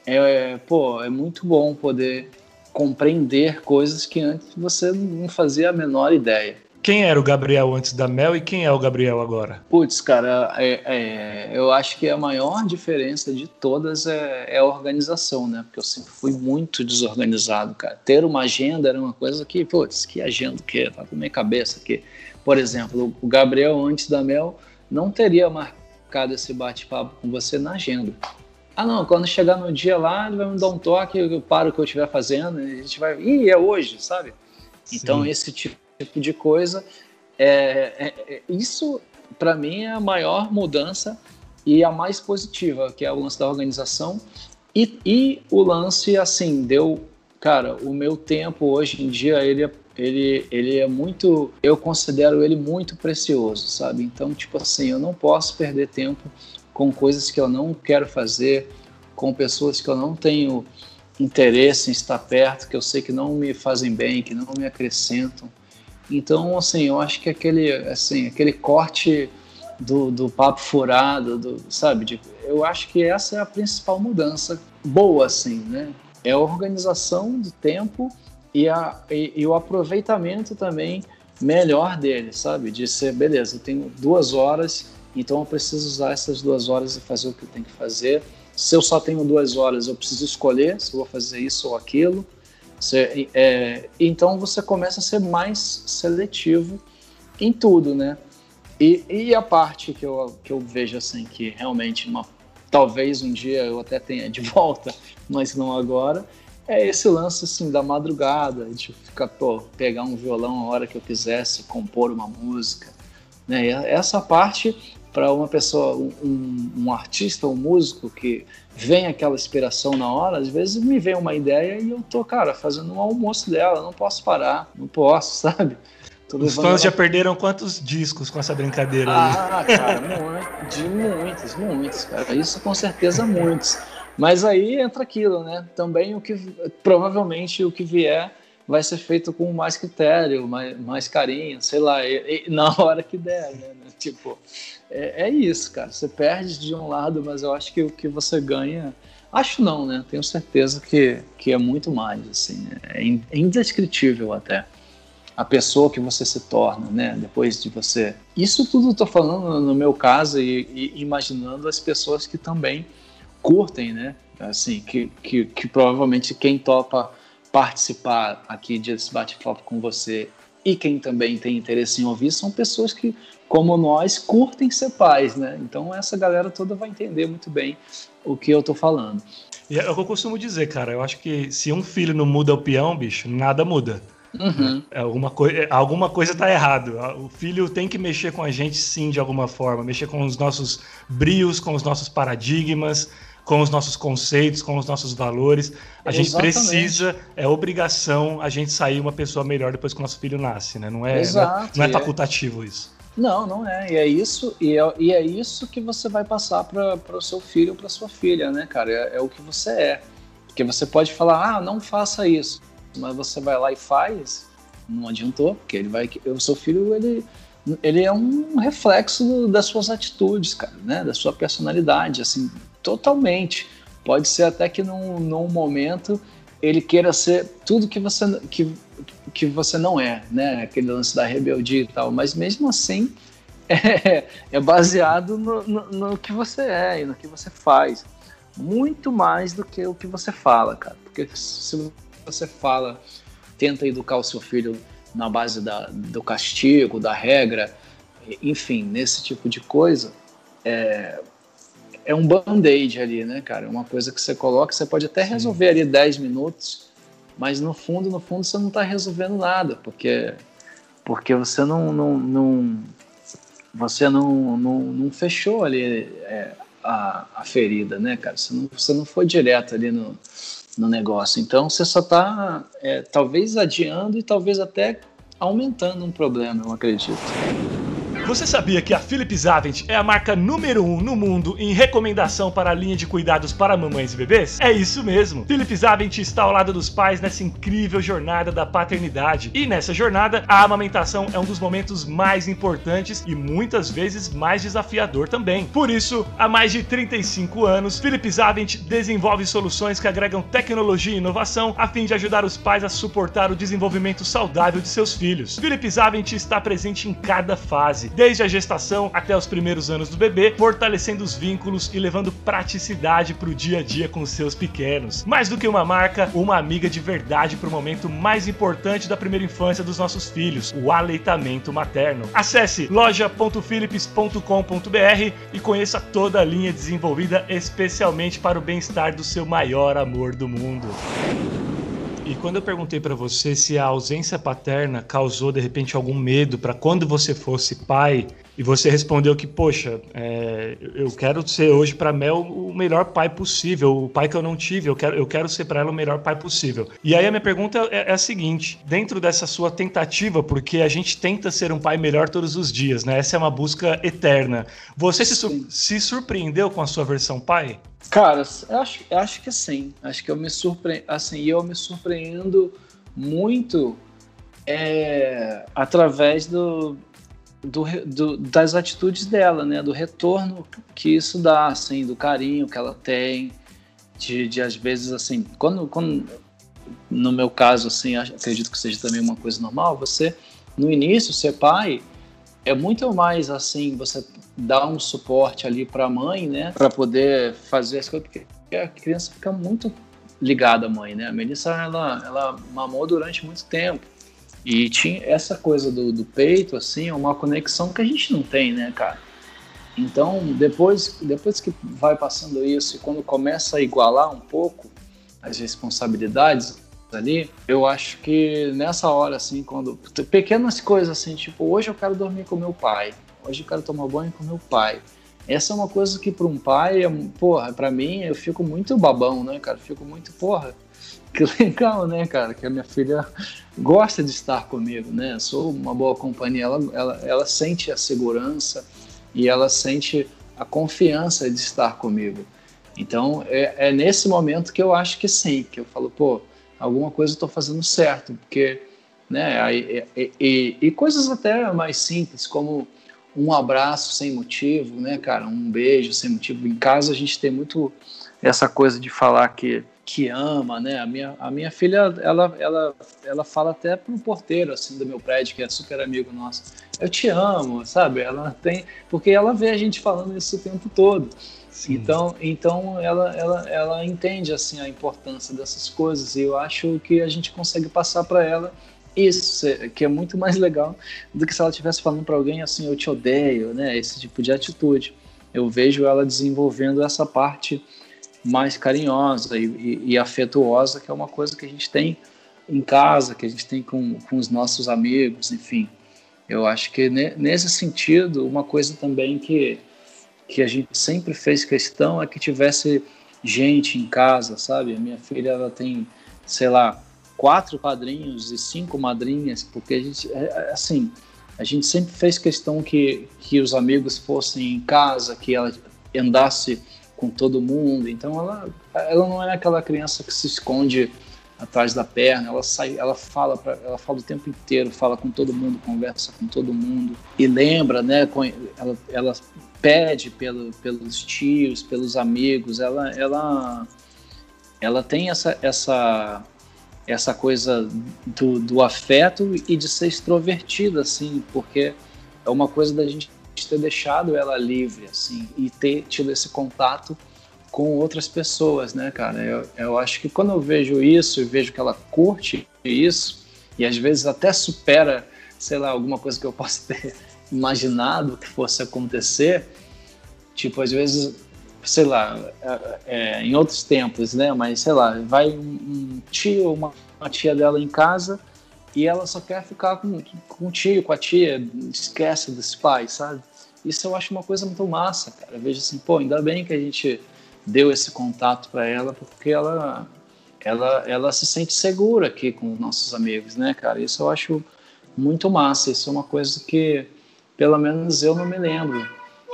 é, pô, é muito bom poder compreender coisas que antes você não fazia a menor ideia. Quem era o Gabriel antes da Mel e quem é o Gabriel agora? Putz, cara, é, é, eu acho que a maior diferença de todas é, é, a organização, né? Porque eu sempre fui muito desorganizado, cara. Ter uma agenda era uma coisa que, putz, que agenda que tá com minha cabeça aqui. Por exemplo, o Gabriel antes da Mel não teria marcado esse bate-papo com você na agenda. Ah, não, quando chegar no dia lá, ele vai me dar um toque, eu paro o que eu estiver fazendo, e a gente vai. Ih, é hoje, sabe? Sim. Então, esse tipo de coisa. É, é, é isso, para mim, é a maior mudança e a mais positiva, que é o lance da organização. E, e o lance, assim, deu. Cara, o meu tempo hoje em dia, ele, ele, ele é muito. Eu considero ele muito precioso, sabe? Então, tipo assim, eu não posso perder tempo com coisas que eu não quero fazer, com pessoas que eu não tenho interesse em estar perto, que eu sei que não me fazem bem, que não me acrescentam. Então, assim, eu acho que aquele, assim, aquele corte do, do papo furado, do, sabe? De, eu acho que essa é a principal mudança boa, assim, né? É a organização do tempo e, a, e, e o aproveitamento também melhor dele, sabe? De ser, beleza, eu tenho duas horas então eu preciso usar essas duas horas e fazer o que eu tenho que fazer. Se eu só tenho duas horas, eu preciso escolher se eu vou fazer isso ou aquilo. Se, é, então você começa a ser mais seletivo em tudo, né? E, e, a parte que eu, que eu vejo assim que realmente uma, talvez um dia eu até tenha de volta, mas não agora, é esse lance assim da madrugada, de ficar, pô, pegar um violão a hora que eu quisesse, compor uma música, né? essa parte para uma pessoa, um, um, artista, um músico que vem aquela inspiração na hora, às vezes me vem uma ideia e eu tô, cara, fazendo um almoço dela, não posso parar, não posso, sabe? Os fãs já perderam quantos discos com essa brincadeira aí? Ah, cara, muito, de muitos, muitos, cara. Isso com certeza muitos. Mas aí entra aquilo, né? Também o que provavelmente o que vier vai ser feito com mais critério, mais, mais carinho, sei lá, e, e na hora que der, né? Tipo, é, é, isso, cara. Você perde de um lado, mas eu acho que o que você ganha. Acho não, né? Tenho certeza que, que é muito mais, assim. É, é indescritível até. A pessoa que você se torna, né? Depois de você. Isso tudo eu tô falando no meu caso e, e imaginando as pessoas que também curtem, né? Assim, que, que, que provavelmente quem topa participar aqui desse bate-papo com você e quem também tem interesse em ouvir são pessoas que, como nós, curtem ser pais, né? Então essa galera toda vai entender muito bem o que eu tô falando. E é o que eu costumo dizer, cara. Eu acho que se um filho não muda o peão, bicho, nada muda. Uhum. É, alguma, coi é, alguma coisa tá errado. O filho tem que mexer com a gente sim, de alguma forma. Mexer com os nossos brios, com os nossos paradigmas, com os nossos conceitos, com os nossos valores. A Exatamente. gente precisa, é obrigação a gente sair uma pessoa melhor depois que o nosso filho nasce, né? Não é, Exato, não é, não é facultativo é. isso. Não, não é. E é isso, e é, e é isso que você vai passar para o seu filho ou para sua filha, né, cara? É, é, o que você é. Porque você pode falar, ah, não faça isso, mas você vai lá e faz, não adiantou, porque ele vai, o seu filho ele ele é um reflexo das suas atitudes, cara, né? Da sua personalidade, assim, totalmente. Pode ser até que num, num momento ele queira ser tudo que você que, que você não é, né? Aquele lance da rebeldia e tal, mas mesmo assim é, é baseado no, no, no, que você é e no que você faz. Muito mais do que o que você fala, cara. Porque se você fala, tenta educar o seu filho na base da, do castigo, da regra, enfim, nesse tipo de coisa, é, é um band-aid ali, né, cara? Uma coisa que você coloca, você pode até resolver ali 10 minutos, mas no fundo, no fundo, você não está resolvendo nada, porque, porque você não, não, não você não, não, não, fechou ali é, a, a ferida, né, cara? Você não, você não foi direto ali no, no negócio. Então você só está é, talvez adiando e talvez até aumentando um problema, eu acredito. Você sabia que a Philips Avent é a marca número 1 um no mundo em recomendação para a linha de cuidados para mamães e bebês? É isso mesmo! Philips Avent está ao lado dos pais nessa incrível jornada da paternidade. E nessa jornada, a amamentação é um dos momentos mais importantes e muitas vezes mais desafiador também. Por isso, há mais de 35 anos, Philips Avent desenvolve soluções que agregam tecnologia e inovação a fim de ajudar os pais a suportar o desenvolvimento saudável de seus filhos. Philips Avent está presente em cada fase desde a gestação até os primeiros anos do bebê, fortalecendo os vínculos e levando praticidade para o dia a dia com seus pequenos. Mais do que uma marca, uma amiga de verdade para o momento mais importante da primeira infância dos nossos filhos, o aleitamento materno. Acesse loja.philips.com.br e conheça toda a linha desenvolvida especialmente para o bem-estar do seu maior amor do mundo. E quando eu perguntei para você se a ausência paterna causou de repente algum medo para quando você fosse pai, e você respondeu que, poxa, é, eu quero ser hoje para Mel o melhor pai possível, o pai que eu não tive, eu quero, eu quero ser para ela o melhor pai possível. E aí a minha pergunta é, é, a seguinte: dentro dessa sua tentativa, porque a gente tenta ser um pai melhor todos os dias, né? Essa é uma busca eterna. Você se, se surpreendeu com a sua versão pai? Cara, eu acho, eu acho que sim. Acho que eu me surpreendo, assim, eu me surpreendo muito é, através do, do, do, das atitudes dela, né? Do retorno que isso dá, assim, do carinho que ela tem, de, de às vezes, assim, quando, quando no meu caso, assim, acredito que seja também uma coisa normal, você, no início, ser pai é muito mais, assim, você dar um suporte ali para a mãe, né, para poder fazer as coisas, porque a criança fica muito ligada à mãe, né? A Melissa ela, ela mamou durante muito tempo e tinha essa coisa do, do peito, assim, é uma conexão que a gente não tem, né, cara? Então, depois, depois que vai passando isso e quando começa a igualar um pouco as responsabilidades ali, eu acho que nessa hora, assim, quando. Pequenas coisas assim, tipo, hoje eu quero dormir com meu pai hoje eu quero tomar banho com meu pai. Essa é uma coisa que para um pai, é, porra, para mim eu fico muito babão, né, cara? Fico muito, porra, que legal, né, cara? Que a minha filha gosta de estar comigo, né? Sou uma boa companhia, ela, ela, ela sente a segurança e ela sente a confiança de estar comigo. Então é, é nesse momento que eu acho que sim, que eu falo, pô, alguma coisa eu estou fazendo certo, porque, né? E, e, e, e coisas até mais simples, como um abraço sem motivo, né, cara? Um beijo sem motivo. Em casa a gente tem muito essa coisa de falar que que ama, né? A minha, a minha filha, ela, ela, ela fala até pro porteiro, assim, do meu prédio, que é super amigo nosso. Eu te amo, sabe? Ela tem... Porque ela vê a gente falando isso o tempo todo. Sim. Então, então ela, ela, ela entende, assim, a importância dessas coisas. E eu acho que a gente consegue passar para ela isso, que é muito mais legal do que se ela estivesse falando para alguém assim, eu te odeio, né? Esse tipo de atitude. Eu vejo ela desenvolvendo essa parte mais carinhosa e, e, e afetuosa, que é uma coisa que a gente tem em casa, que a gente tem com, com os nossos amigos, enfim. Eu acho que nesse sentido, uma coisa também que, que a gente sempre fez questão é que tivesse gente em casa, sabe? A minha filha, ela tem, sei lá, quatro padrinhos e cinco madrinhas, porque a gente, é, é, assim, a gente sempre fez questão que, que os amigos fossem em casa, que ela andasse com todo mundo. Então ela, ela não é aquela criança que se esconde atrás da perna, ela sai, ela fala, pra, ela fala o tempo inteiro, fala com todo mundo, conversa com todo mundo e lembra, né? Ela, ela pede pelo, pelos tios, pelos amigos, ela, ela, ela tem essa, essa, essa coisa do, do afeto e de ser extrovertida, assim, porque é uma coisa da gente ter deixado ela livre, assim, e ter tido esse contato com outras pessoas, né, cara? Eu, eu acho que quando eu vejo isso e vejo que ela curte isso, e às vezes até supera, sei lá, alguma coisa que eu possa ter imaginado que fosse acontecer, tipo, às vezes, sei lá, é, é, em outros tempos, né, mas sei lá, vai um, um tio, uma, uma tia dela em casa e ela só quer ficar com, com o tio, com a tia, esquece dos pais, sabe? Isso eu acho uma coisa muito massa, cara. Eu vejo assim, pô, ainda bem que a gente deu esse contato para ela, porque ela, ela, ela se sente segura aqui com os nossos amigos, né, cara? Isso eu acho muito massa. Isso é uma coisa que, pelo menos, eu não me lembro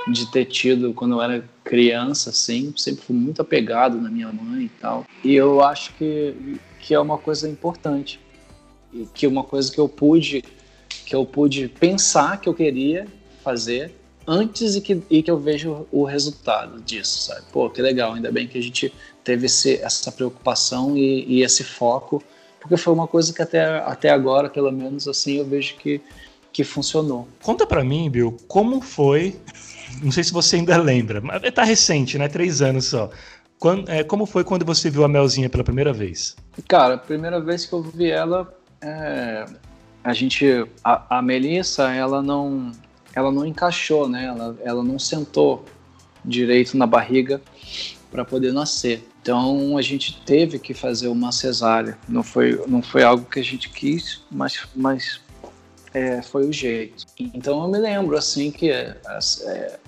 de ter tido quando eu era criança, assim. Sempre fui muito apegado na minha mãe e tal. E eu acho que, que é uma coisa importante. E que uma coisa que eu pude que eu pude pensar que eu queria fazer antes e que, e que eu vejo o resultado disso, sabe? Pô, que legal, ainda bem que a gente teve esse, essa preocupação e, e, esse foco, porque foi uma coisa que até, até agora, pelo menos assim, eu vejo que, que funcionou. Conta para mim, Bill, como foi, não sei se você ainda lembra, mas tá recente, né? Três anos só. Quando, é, como foi quando você viu a Melzinha pela primeira vez? Cara, a primeira vez que eu vi ela, é, a gente, a, a Melissa, ela não ela não encaixou, né? Ela, ela não sentou direito na barriga para poder nascer. Então a gente teve que fazer uma cesárea. Não foi, não foi algo que a gente quis, mas, mas é, foi o jeito. Então eu me lembro assim que é, é,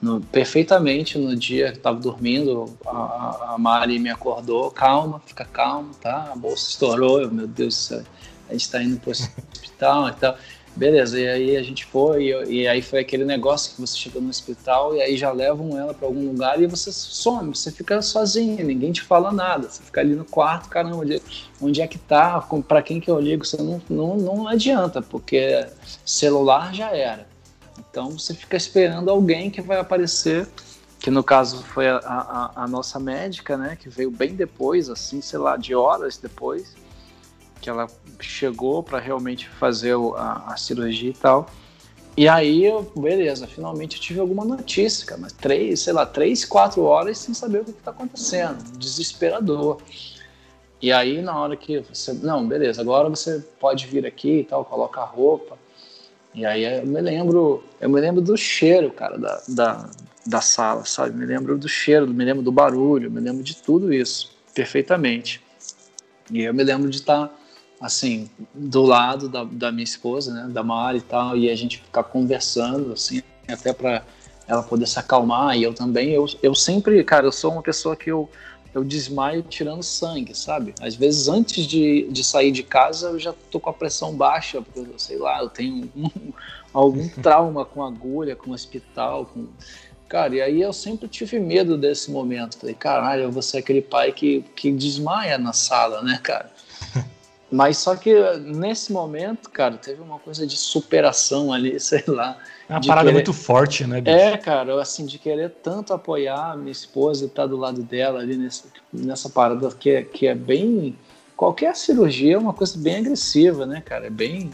no, perfeitamente no dia que estava dormindo, a, a, Mari me acordou, calma, fica calmo, tá? A bolsa estourou, eu, meu Deus do céu, a gente está indo para o hospital e tal. Beleza, e aí a gente foi, e, e, aí foi aquele negócio que você chega no hospital e aí já levam ela para algum lugar e você some, você fica sozinha, ninguém te fala nada, você fica ali no quarto, caramba, onde, onde é que tá, para quem que eu ligo, você não, não, não adianta, porque celular já era. Então você fica esperando alguém que vai aparecer, que no caso foi a, a, a nossa médica, né, que veio bem depois, assim, sei lá, de horas depois, que ela chegou para realmente fazer a, a, cirurgia e tal. E aí, eu, beleza, finalmente eu tive alguma notícia, cara, mas três, sei lá, três, quatro horas sem saber o que está acontecendo, desesperador. E aí, na hora que você, não, beleza, agora você pode vir aqui e tal, coloca a roupa. E aí eu me lembro, eu me lembro do cheiro, cara, da, da, da sala, sabe? Me lembro do cheiro, me lembro do barulho, me lembro de tudo isso, perfeitamente. E eu me lembro de estar tá assim, do lado da, da minha esposa, né, da Mari e tal, e a gente ficar conversando, assim, até para ela poder se acalmar, e eu também, eu, eu sempre, cara, eu sou uma pessoa que eu, eu desmaio tirando sangue, sabe? Às vezes antes de, de sair de casa eu já tô com a pressão baixa, porque eu sei lá, eu tenho um, algum trauma com agulha, com hospital, com... Cara, e aí eu sempre tive medo desse momento. Falei, caralho, eu vou ser aquele pai que, que desmaia na sala, né, cara? Mas só que nesse momento, cara, teve uma coisa de superação ali, sei lá. É uma parada querer... muito forte, né, bicho? É, cara, assim, de querer tanto apoiar a minha esposa e estar do lado dela ali nesse, nessa parada que é, que é bem. Qualquer cirurgia é uma coisa bem agressiva, né, cara? É bem,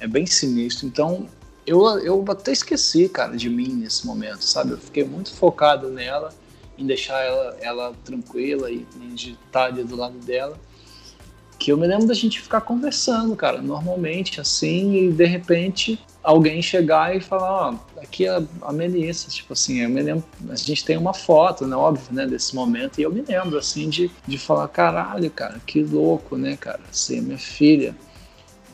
é bem sinistro. Então, eu, eu até esqueci, cara, de mim nesse momento, sabe? Eu fiquei muito focado nela, em deixar ela, ela tranquila e, e de estar ali do lado dela que eu me lembro da gente ficar conversando, cara, normalmente, assim, e de repente alguém chegar e falar, ó, oh, aqui é a Melissa, tipo assim, eu me lembro, a gente tem uma foto, né, óbvio, né, desse momento, e eu me lembro, assim, de, de falar, caralho, cara, que louco, né, cara, assim, minha filha.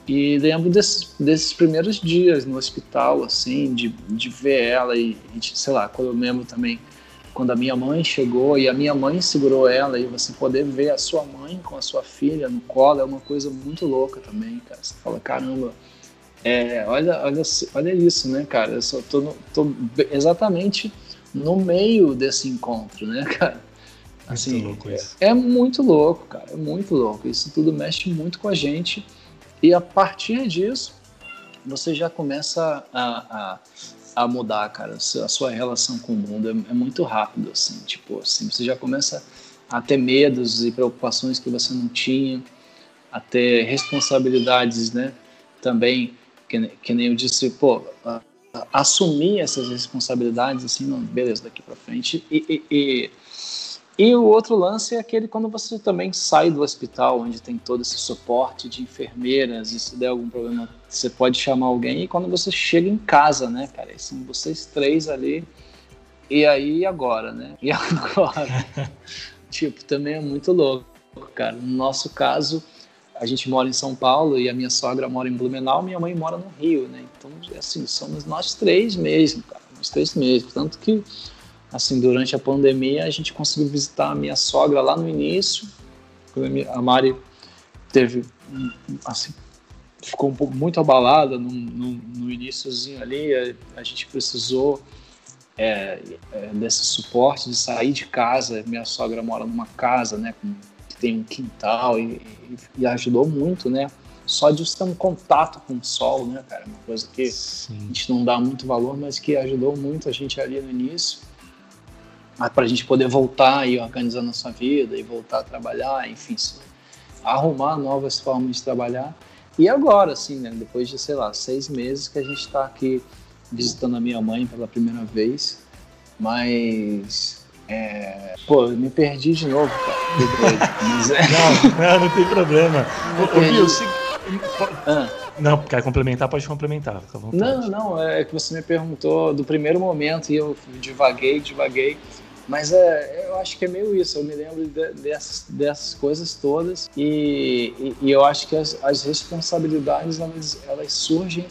E lembro desses, desses primeiros dias no hospital, assim, de, de ver ela e, e, sei lá, quando eu lembro também quando a minha mãe chegou e a minha mãe segurou ela e você poder ver a sua mãe com a sua filha no colo é uma coisa muito louca também, cara. Você fala, caramba, é, olha, olha, olha isso, né, cara? Eu só tô, no, tô exatamente no meio desse encontro, né, cara? Assim, louco isso. É, é muito louco, cara. É muito louco. Isso tudo mexe muito com a gente. E a partir disso, você já começa a, a, a mudar, cara. A sua relação com o mundo é, é, muito rápido, assim. Tipo, assim, você já começa a ter medos e preocupações que você não tinha, a ter responsabilidades, né? Também, que, que nem eu disse, pô, a, a, assumir essas responsabilidades, assim, não, beleza, daqui para frente. e, e, e e o outro lance é aquele quando você também sai do hospital, onde tem todo esse suporte de enfermeiras, e se der algum problema, você pode chamar alguém. E quando você chega em casa, né, cara? E são vocês três ali. E aí, agora, né? E agora? tipo, também é muito louco, cara. No nosso caso, a gente mora em São Paulo e a minha sogra mora em Blumenau, minha mãe mora no Rio, né? Então, assim, somos nós três mesmo, cara. Nós três mesmo. Tanto que assim, durante a pandemia, a gente conseguiu visitar a minha sogra lá no início. A Mari teve, assim, ficou um pouco, muito abalada no, no, no iníciozinho ali. A, a gente precisou é, é, desse suporte de sair de casa. Minha sogra mora numa casa, né, que tem um quintal e, e, e, ajudou muito, né? Só de ter um contato com o sol, né, cara? Uma coisa que Sim. a gente não dá muito valor, mas que ajudou muito a gente ali no início para a gente poder voltar e organizar nossa vida e voltar a trabalhar, enfim, arrumar novas formas de trabalhar. E agora, assim, né, depois de, sei lá, seis meses que a gente está aqui visitando a minha mãe pela primeira vez, mas. É... Pô, eu me perdi de novo, cara. Mas, é... não, não, não tem problema. Ô, Bill, se... ah. Não, quer complementar, pode complementar. Não, não, é que você me perguntou do primeiro momento e eu divaguei, divaguei. Mas é, eu acho que é meio isso. Eu me lembro de, dessas, dessas coisas todas e, e, e eu acho que as, as responsabilidades elas, elas, surgem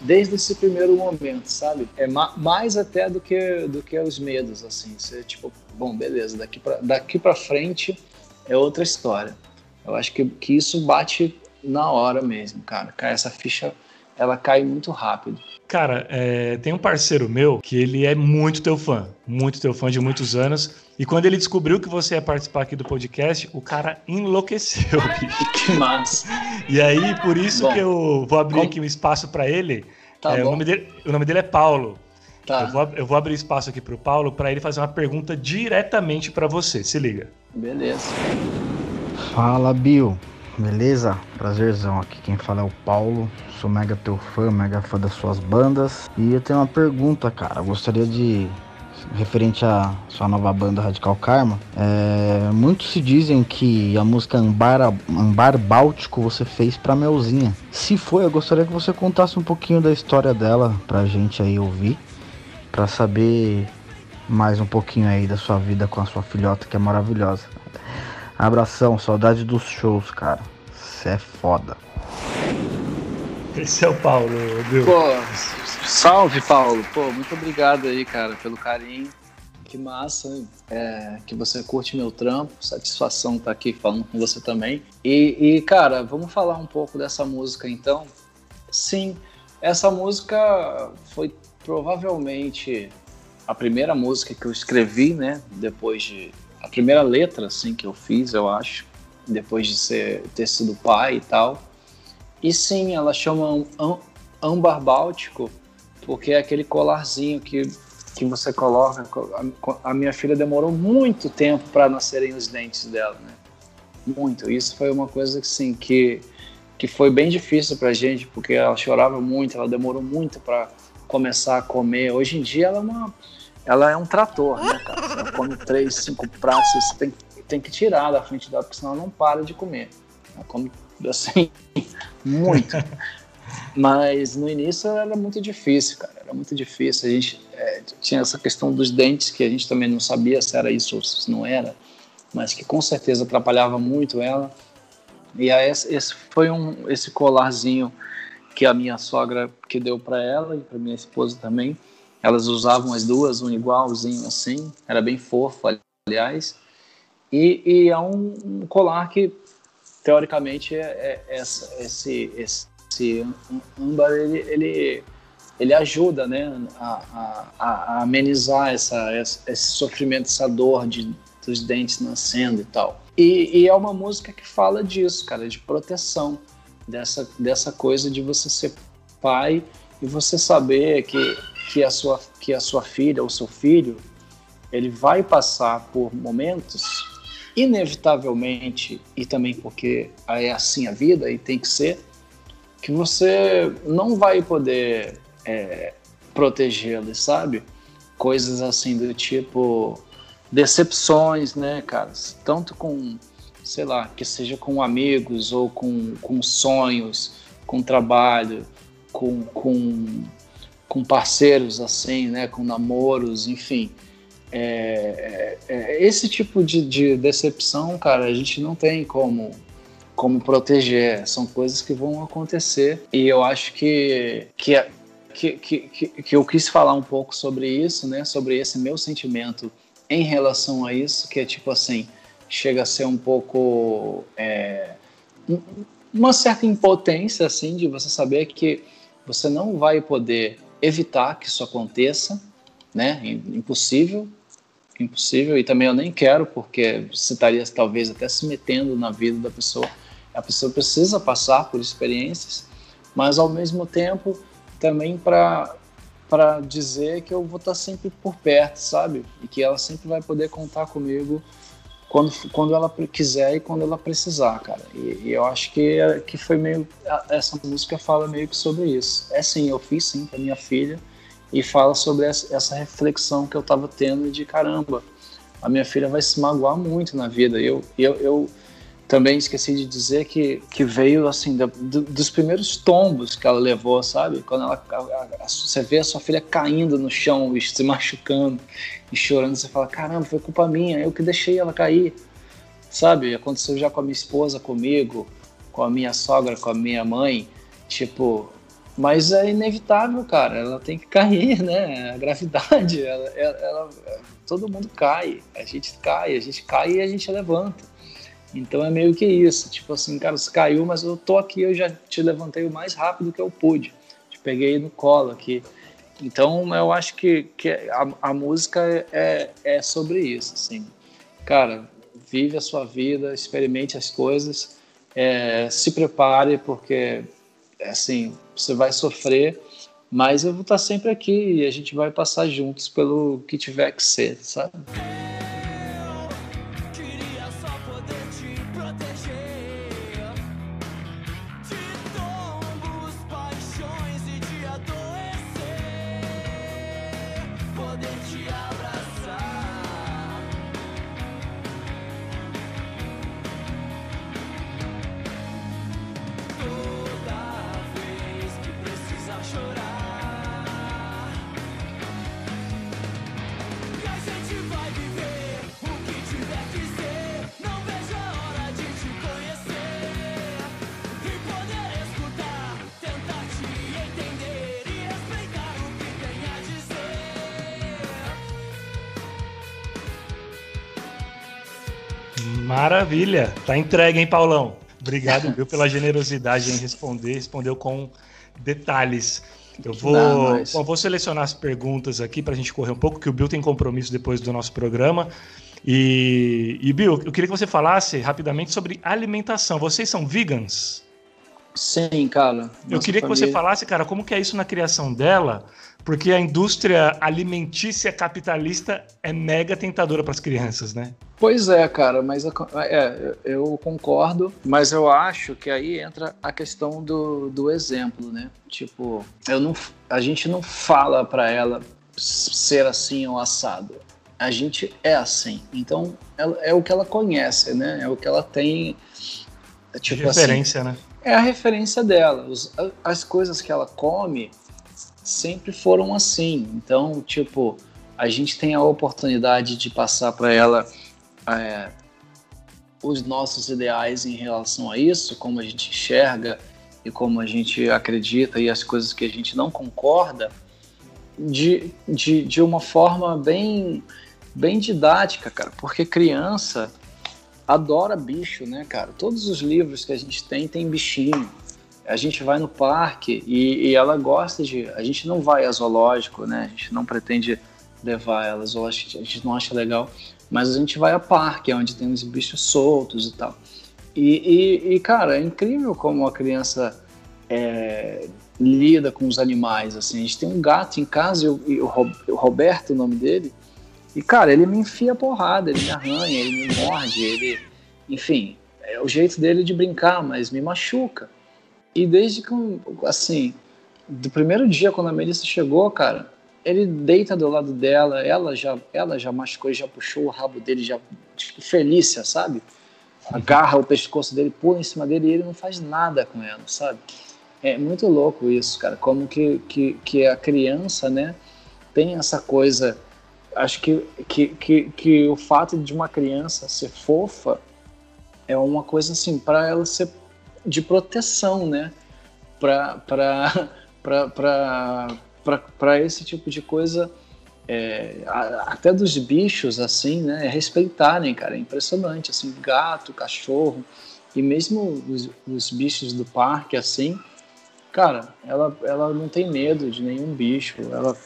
desde esse primeiro momento, sabe? É ma, mais até do que do que os medos, assim. Você tipo, bom, beleza, daqui para daqui para frente é outra história. Eu acho que, que isso bate na hora mesmo, cara. Essa ficha ela cai muito rápido. Cara, é, tem um parceiro meu que ele é muito teu fã, muito teu fã de muitos anos. E quando ele descobriu que você ia participar aqui do podcast, o cara enlouqueceu. que massa. E aí, por isso bom, que eu vou abrir aqui um espaço para ele. Tá é, o, nome dele, o nome dele é Paulo. Tá. Eu, vou, eu vou abrir espaço aqui para o Paulo para ele fazer uma pergunta diretamente para você. Se liga. Beleza. Fala, Bill. Beleza? Prazerzão aqui. Quem fala é o Paulo. Sou mega teu fã, mega fã das suas bandas. E eu tenho uma pergunta, cara. Eu gostaria de. Referente à sua nova banda Radical Karma, é, muitos se dizem que a música Ambar, Ambar Báltico você fez pra Melzinha. Se foi, eu gostaria que você contasse um pouquinho da história dela pra gente aí ouvir, pra saber mais um pouquinho aí da sua vida com a sua filhota que é maravilhosa. Abração, saudade dos shows, cara. Você é foda. Esse é o Paulo, viu? Pô, salve, Paulo. Pô, muito obrigado aí, cara, pelo carinho. Que massa, é, que você curte meu trampo. Satisfação estar tá aqui falando com você também. E, e, cara, vamos falar um pouco dessa música então. Sim, essa música foi provavelmente a primeira música que eu escrevi, né? Depois de a primeira letra assim que eu fiz, eu acho, depois de ser, ter sido pai e tal. E sim, ela chama âmbar báltico porque é aquele colarzinho que, que você coloca. A, minha filha demorou muito tempo para nascerem os dentes dela, né? Muito. Isso foi uma coisa assim, que, que foi bem difícil para gente, porque ela chorava muito, ela demorou muito para começar a comer. Hoje em dia ela é uma ela é um trator, né, cara? Você come três, cinco pratos, você tem, tem que tirar da frente dela, porque senão ela não para de comer. Ela come, assim, muito. Mas no início era muito difícil, cara. Era muito difícil. A gente é, tinha essa questão dos dentes, que a gente também não sabia se era isso ou se não era, mas que com certeza atrapalhava muito ela. E aí esse foi um esse colarzinho que a minha sogra que deu para ela e para minha esposa também elas usavam as duas, um igualzinho assim, era bem fofo, aliás. E, e é um, colar que, teoricamente, é, é essa, esse, esse âmbar, ele, ele, ele ajuda né, a, a, a amenizar essa, esse sofrimento, essa dor de dos dentes nascendo e tal. E, e, é uma música que fala disso, cara, de proteção, dessa, dessa coisa de você ser pai e você saber que, que, a sua, que a sua filha ou seu filho ele vai passar por momentos inevitavelmente e também porque é assim a vida e tem que ser que você não vai poder é, protegê-los, sabe? Coisas assim do tipo decepções, né, cara? Tanto com, sei lá, que seja com amigos ou com, com sonhos, com trabalho, com, com, com parceiros, assim, né? Com namoros, enfim. É, é, é, esse tipo de, de decepção, cara, a gente não tem como como proteger. São coisas que vão acontecer e eu acho que, que, que, que, que eu quis falar um pouco sobre isso, né? Sobre esse meu sentimento em relação a isso, que é tipo assim, chega a ser um pouco é, uma certa impotência assim de você saber que você não vai poder evitar que isso aconteça, né? Impossível, impossível e também eu nem quero porque você estaria talvez até se metendo na vida da pessoa. A pessoa precisa passar por experiências, mas ao mesmo tempo também para para dizer que eu vou estar sempre por perto, sabe? E que ela sempre vai poder contar comigo quando, quando ela quiser e quando ela precisar, cara. E, e, eu acho que, que foi meio. Essa música fala meio que sobre isso. É sim, eu fiz sim para minha filha e fala sobre essa, essa reflexão que eu tava tendo de caramba. A minha filha vai se magoar muito na vida. Eu, eu, eu também esqueci de dizer que, que veio assim do, dos primeiros tombos que ela levou, sabe? Quando ela, a, a, você vê a sua filha caindo no chão, se machucando e chorando, você fala: caramba, foi culpa minha, eu que deixei ela cair, sabe? Aconteceu já com a minha esposa, comigo, com a minha sogra, com a minha mãe, tipo. Mas é inevitável, cara. Ela tem que cair, né? A gravidade, ela, ela, ela todo mundo cai. A gente cai, a gente cai e a gente levanta. Então é meio que isso, tipo assim, cara, você caiu, mas eu tô aqui, eu já te levantei o mais rápido que eu pude, te peguei no colo aqui. Então eu acho que, que a, a música é, é sobre isso, assim. Cara, vive a sua vida, experimente as coisas, é, se prepare, porque, assim, você vai sofrer, mas eu vou estar sempre aqui e a gente vai passar juntos pelo que tiver que ser, sabe? Maravilha. Tá entregue, hein, Paulão? Obrigado, viu, pela generosidade em responder. Respondeu com detalhes. Eu vou, Não, mas... bom, vou selecionar as perguntas aqui para a gente correr um pouco, que o Bill tem compromisso depois do nosso programa. E, e Bill, eu queria que você falasse rapidamente sobre alimentação. Vocês são vegans? Sim, cara. Eu queria família... que você falasse, cara, como que é isso na criação dela, porque a indústria alimentícia capitalista é mega tentadora para as crianças, né? Pois é, cara, mas é, eu concordo, mas eu acho que aí entra a questão do, do exemplo, né? Tipo, eu não, a gente não fala para ela ser assim ou assado. A gente é assim. Então, ela, é o que ela conhece, né? É o que ela tem. Tipo, assim, referência, assim, né? é a referência dela. Os, as coisas que ela come sempre foram assim. Então, tipo, a gente tem a oportunidade de passar para ela é, os nossos ideais em relação a isso, como a gente enxerga e como a gente acredita e as coisas que a gente não concorda, de, de, de uma forma bem, bem didática, cara. Porque criança adora bicho, né, cara? Todos os livros que a gente tem tem bichinho. A gente vai no parque e, e, ela gosta de. A gente não vai a zoológico, né? A gente não pretende levar elas, ou a gente, a gente não acha legal, mas a gente vai a parque, onde tem os bichos soltos e tal. E, e, e cara, é incrível como a criança é, lida com os animais, assim. A gente tem um gato em casa, e o, o Roberto, o nome dele, e, cara, ele me enfia porrada, ele me arranha, ele me morde, ele... Enfim, é o jeito dele de brincar, mas me machuca. E desde que, assim, do primeiro dia quando a Melissa chegou, cara, ele deita do lado dela, ela já, ela já machucou já puxou o rabo dele, já, tipo, Felícia, sabe? Agarra o pescoço dele, pula em cima dele e ele não faz nada com ela, sabe? É muito louco isso, cara. Como que, que, que a criança, né, tem essa coisa. Acho que, que, que, que o fato de uma criança ser fofa é uma coisa assim, para ela ser de proteção, né? Para esse tipo de coisa, é, até dos bichos, assim, né? Respeitarem, cara. É impressionante, assim, gato, cachorro e mesmo os, os bichos do parque, assim, cara, ela, ela não tem medo de nenhum bicho. Ela,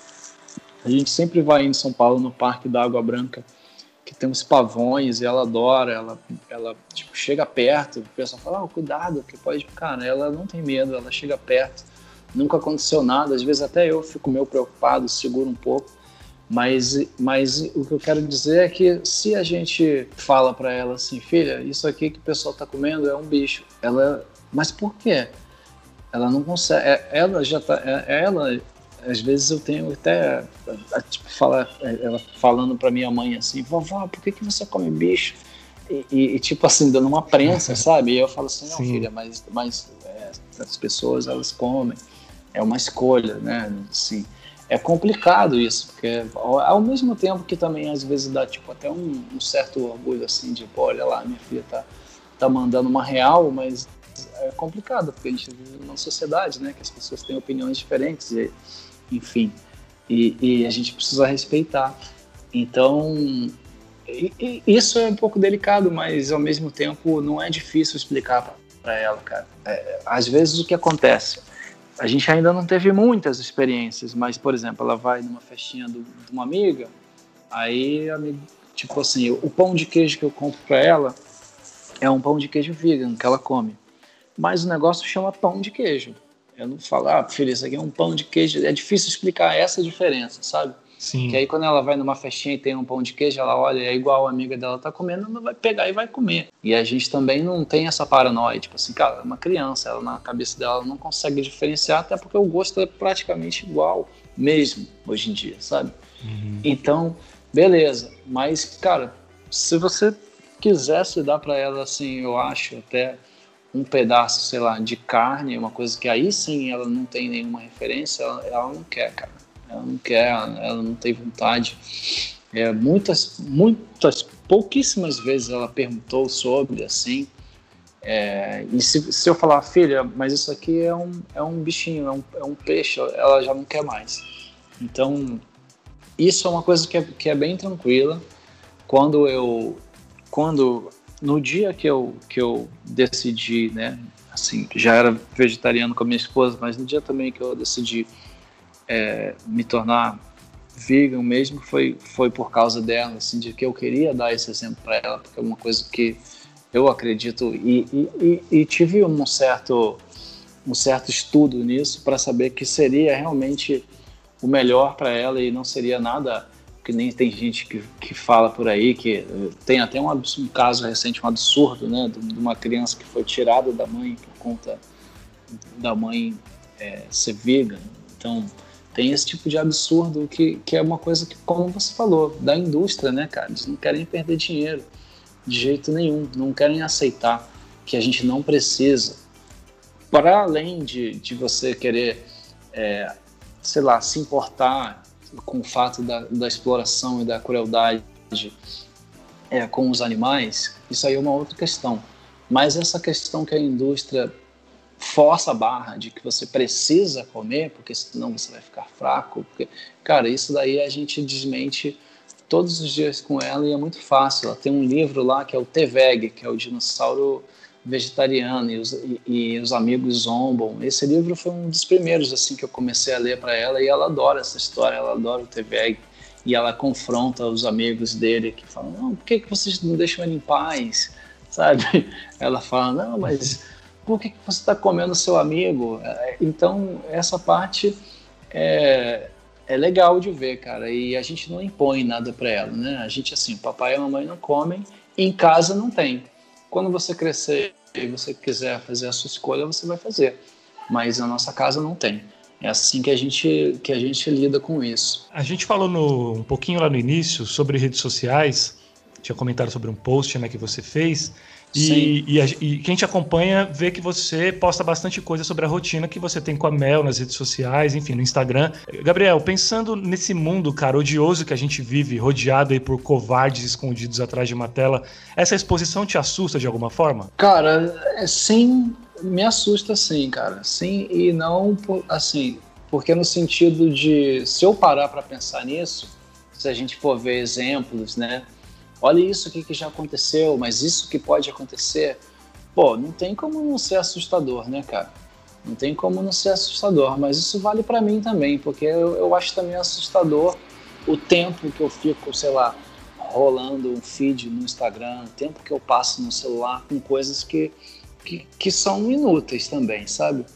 a gente sempre vai em São Paulo no Parque da Água Branca que tem uns pavões e ela adora, ela, ela tipo, chega perto, o pessoal fala, oh, cuidado, que pode, cara, ela não tem medo, ela chega perto, nunca aconteceu nada, às vezes até eu fico meio preocupado, seguro um pouco, mas, mas o que eu quero dizer é que se a gente fala para ela assim, filha, isso aqui que o pessoal tá comendo é um bicho, ela, mas por quê? Ela não consegue, é, ela já tá, é, ela às vezes eu tenho até tipo, falar, ela falando para minha mãe assim, vovó, por que, que você come bicho? E, e, e tipo assim, dando uma prensa, sabe? E eu falo assim, não, Sim. filha, mas, mas é, as pessoas elas comem, é uma escolha, né? Assim, é complicado isso, porque ao mesmo tempo que também às vezes dá tipo até um, um certo orgulho assim de, pô, olha lá, minha filha tá, tá mandando uma real, mas é complicado, porque a gente vive numa sociedade, né, que as pessoas têm opiniões diferentes e enfim. E, e a gente precisa respeitar. Então, e, e isso é um pouco delicado, mas ao mesmo tempo não é difícil explicar para ela, cara. É, às vezes o que acontece, a gente ainda não teve muitas experiências, mas por exemplo, ela vai numa festinha do, de uma amiga, aí tipo assim, o pão de queijo que eu compro para ela é um pão de queijo vegan que ela come, mas o negócio chama pão de queijo. Eu não falo, ah, filha, isso aqui é um pão de queijo. É difícil explicar essa diferença, sabe? Sim. Que aí quando ela vai numa festinha e tem um pão de queijo, ela olha, é igual a amiga dela tá comendo, ela vai pegar e vai comer. E a gente também não tem essa paranoia, tipo assim, cara, é uma criança, ela na cabeça dela não consegue diferenciar, até porque o gosto é praticamente igual mesmo hoje em dia, sabe? Uhum. Então, beleza. Mas, cara, se você quisesse dar para ela assim, eu acho até um pedaço, sei lá, de carne, uma coisa que aí sim ela não tem nenhuma referência, ela, ela não quer, cara. Ela não quer, ela não tem vontade. É, muitas, muitas, pouquíssimas vezes ela perguntou sobre, assim. É, e se, se eu falar, filha, mas isso aqui é um, é um bichinho, é um, é um peixe, ela já não quer mais. Então, isso é uma coisa que é, que é bem tranquila. Quando eu, quando no dia que eu, que eu decidi, né, assim, já era vegetariano com a minha esposa, mas no dia também que eu decidi é, me tornar vegan mesmo, foi, foi por causa dela, assim, de que eu queria dar esse exemplo para ela, porque é uma coisa que eu acredito e, e, e, e tive um certo, um certo estudo nisso para saber que seria realmente o melhor para ela e não seria nada que nem tem gente que, que fala por aí, que eh, tem até um, um caso recente, um absurdo, né, de, de, uma criança que foi tirada da mãe por conta da mãe é, ser vegan. Então, tem esse tipo de absurdo que, que é uma coisa que, como você falou, da indústria, né, cara? Eles não querem perder dinheiro de jeito nenhum, não querem aceitar que a gente não precisa. Para além de, de você querer, é, sei lá, se importar com o fato da, da exploração e da crueldade é, com os animais, isso aí é uma outra questão. Mas essa questão que a indústria força a barra de que você precisa comer, porque senão você vai ficar fraco, porque, cara, isso daí a gente desmente todos os dias com ela e é muito fácil. Ela tem um livro lá que é o T-Veg, que é o dinossauro vegetariano e os, e, e os, amigos zombam. Esse livro foi um dos primeiros assim que eu comecei a ler para ela e ela adora essa história, ela adora o TV e ela confronta os amigos dele que falam: Não, por que, que vocês não deixam ele em paz? Sabe? Ela fala: Não, mas por que, que você está comendo seu amigo? É, então, essa parte é, é legal de ver, cara. E a gente não impõe nada para ela, né? A gente, assim, papai e mamãe não comem, em casa não tem. Quando você crescer e você quiser fazer a sua escolha, você vai fazer. Mas na nossa casa não tem. É assim que a gente que a gente lida com isso. A gente falou no, um pouquinho lá no início sobre redes sociais. Tinha comentado sobre um post né, que você fez. E, e, a, e, quem te acompanha vê que você posta bastante coisa sobre a rotina que você tem com a Mel nas redes sociais, enfim, no Instagram. Gabriel, pensando nesse mundo, cara, odioso que a gente vive, rodeado aí por covardes escondidos atrás de uma tela, essa exposição te assusta de alguma forma? Cara, é, sim, me assusta sim, cara. Sim e não, assim, porque no sentido de, se eu parar para pensar nisso, se a gente for ver exemplos, né? Olha isso aqui que já aconteceu, mas isso que pode acontecer, pô, não tem como não ser assustador, né, cara? Não tem como não ser assustador, mas isso vale para mim também, porque eu, eu acho também assustador o tempo que eu fico, sei lá, rolando um feed no Instagram, o tempo que eu passo no celular com coisas que, que, que são inúteis também, sabe?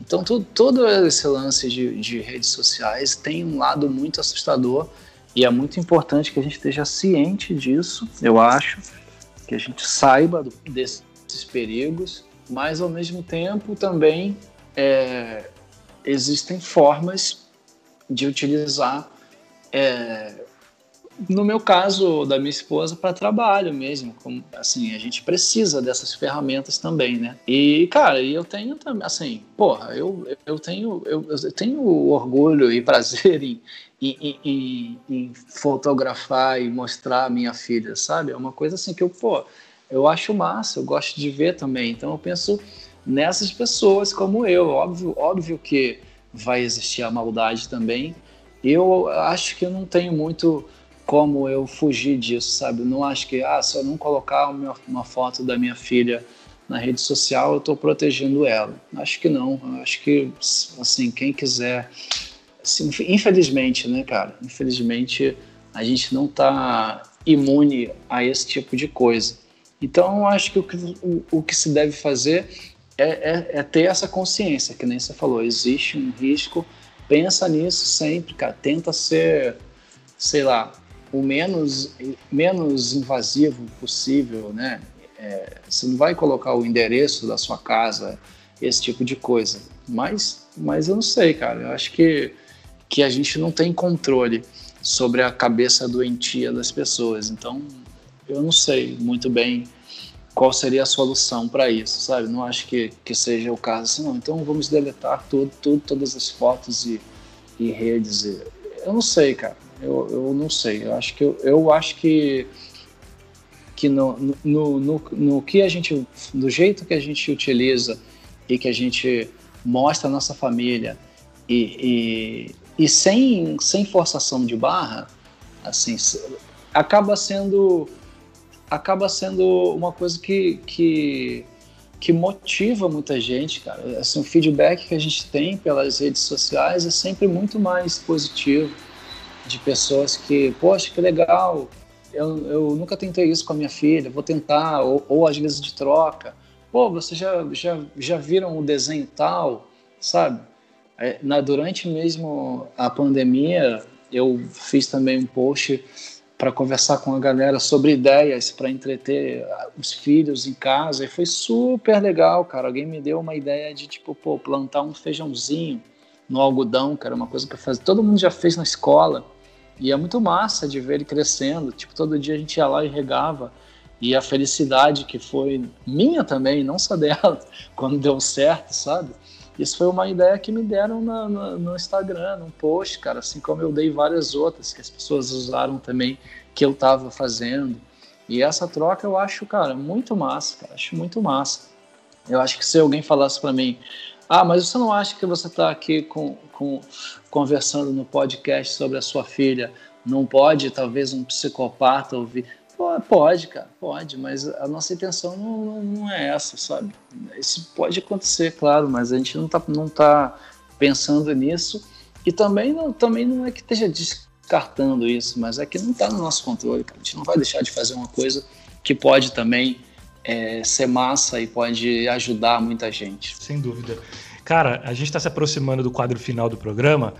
Então, todo, todo esse lance de, de redes sociais tem um lado muito assustador e é muito importante que a gente esteja ciente disso, eu acho, que a gente saiba desses perigos, mas ao mesmo tempo também é, existem formas de utilizar, é, no meu caso da minha esposa, para trabalho mesmo. Como, assim, a gente precisa dessas ferramentas também, né? E, cara, eu tenho também, assim, porra, eu, eu, tenho, eu, eu tenho orgulho e prazer em, em, em, em, fotografar e mostrar a minha filha, sabe? É uma coisa assim que eu, pô, eu acho massa, eu gosto de ver também. Então eu penso nessas pessoas como eu. Óbvio, óbvio que vai existir a maldade também. Eu acho que eu não tenho muito como eu fugir disso, sabe? Não acho que, ah, se eu não colocar uma, foto da minha filha na rede social, eu estou protegendo ela. Acho que não. Acho que, assim, quem quiser assim, infelizmente, né, cara? Infelizmente, a gente não está imune a esse tipo de coisa. Então, acho que o que, o, o que se deve fazer é, é, é, ter essa consciência, que nem você falou, existe um risco, pensa nisso sempre, cara. Tenta ser, sei lá, o menos, menos invasivo possível, né? É, você não vai colocar o endereço da sua casa, esse tipo de coisa. Mas, mas eu não sei, cara. Eu acho que que a gente não tem controle sobre a cabeça doentia das pessoas. Então, eu não sei muito bem qual seria a solução para isso, sabe? Não acho que, que seja o caso assim, não. Então, vamos deletar tudo, tudo todas as fotos e, e redes. Eu não sei, cara. Eu, eu não sei. Eu acho que, eu, eu acho que que no, no, no, no, que a gente, do jeito que a gente utiliza e que a gente mostra a nossa família e, e sem, sem forçação de barra, assim, acaba sendo acaba sendo uma coisa que, que, que motiva muita gente, cara. Assim, o feedback que a gente tem pelas redes sociais é sempre muito mais positivo de pessoas que, poxa, que legal, eu, eu nunca tentei isso com a minha filha, vou tentar, ou, ou às vezes de troca. Pô, vocês já, já, já viram o desenho tal, sabe? É, na, durante mesmo a pandemia, eu fiz também um post para conversar com a galera sobre ideias para entreter os filhos em casa e foi super legal, cara. Alguém me deu uma ideia de tipo, pô, plantar um feijãozinho no algodão, era uma coisa que fazia. Todo mundo já fez na escola e é muito massa de ver ele crescendo. Tipo, todo dia a gente ia lá e regava e a felicidade que foi minha também, não só dela, quando deu certo, sabe? Isso foi uma ideia que me deram na, na, no Instagram, num post, cara, assim como eu dei várias outras que as pessoas usaram também, que eu estava fazendo. E essa troca eu acho, cara, muito massa, cara, acho muito massa. Eu acho que se alguém falasse para mim, ah, mas você não acha que você está aqui com, com, conversando no podcast sobre a sua filha, não pode talvez um psicopata ouvir? Pode, cara, pode, mas a nossa intenção não, não é essa, sabe? Isso pode acontecer, claro, mas a gente não tá, não tá pensando nisso. E também não, também não é que esteja descartando isso, mas é que não está no nosso controle, cara. A gente não vai deixar de fazer uma coisa que pode também é, ser massa e pode ajudar muita gente. Sem dúvida. Cara, a gente está se aproximando do quadro final do programa,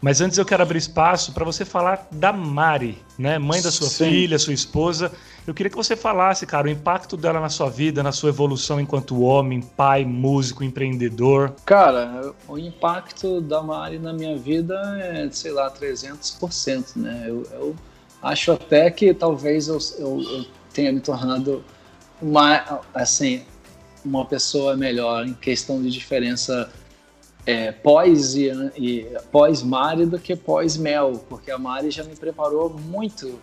mas antes eu quero abrir espaço para você falar da Mari, né? Mãe da sua Sim. filha, sua esposa. Eu queria que você falasse, cara, o impacto dela na sua vida, na sua evolução enquanto homem, pai, músico, empreendedor. Cara, o impacto da Mari na minha vida é, sei lá, 300%, né? Eu, eu acho até que talvez eu, eu, eu tenha me tornado uma, assim, uma pessoa melhor em questão de diferença é, pós e, e pós Mari do que pós Mel, porque a Mari já me preparou muito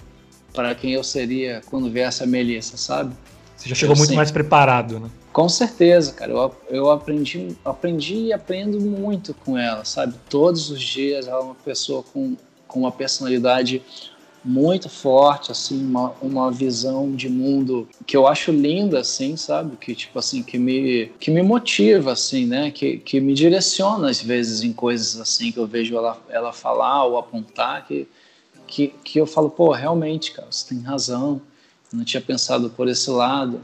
para quem eu seria quando viesse a Melissa, sabe? Você já chegou eu muito mais preparado, né? Com certeza, cara. Eu, eu aprendi, aprendi e aprendo muito com ela, sabe? Todos os dias ela é uma pessoa com, com uma personalidade muito forte, assim, uma, uma visão de mundo que eu acho linda, assim, sabe? Que, tipo assim, que me, que me motiva, assim, né? Que, que me direciona, às vezes, em coisas, assim, que eu vejo ela, ela falar ou apontar, que, que, que eu falo, pô, realmente, cara, você tem razão, eu não tinha pensado por esse lado.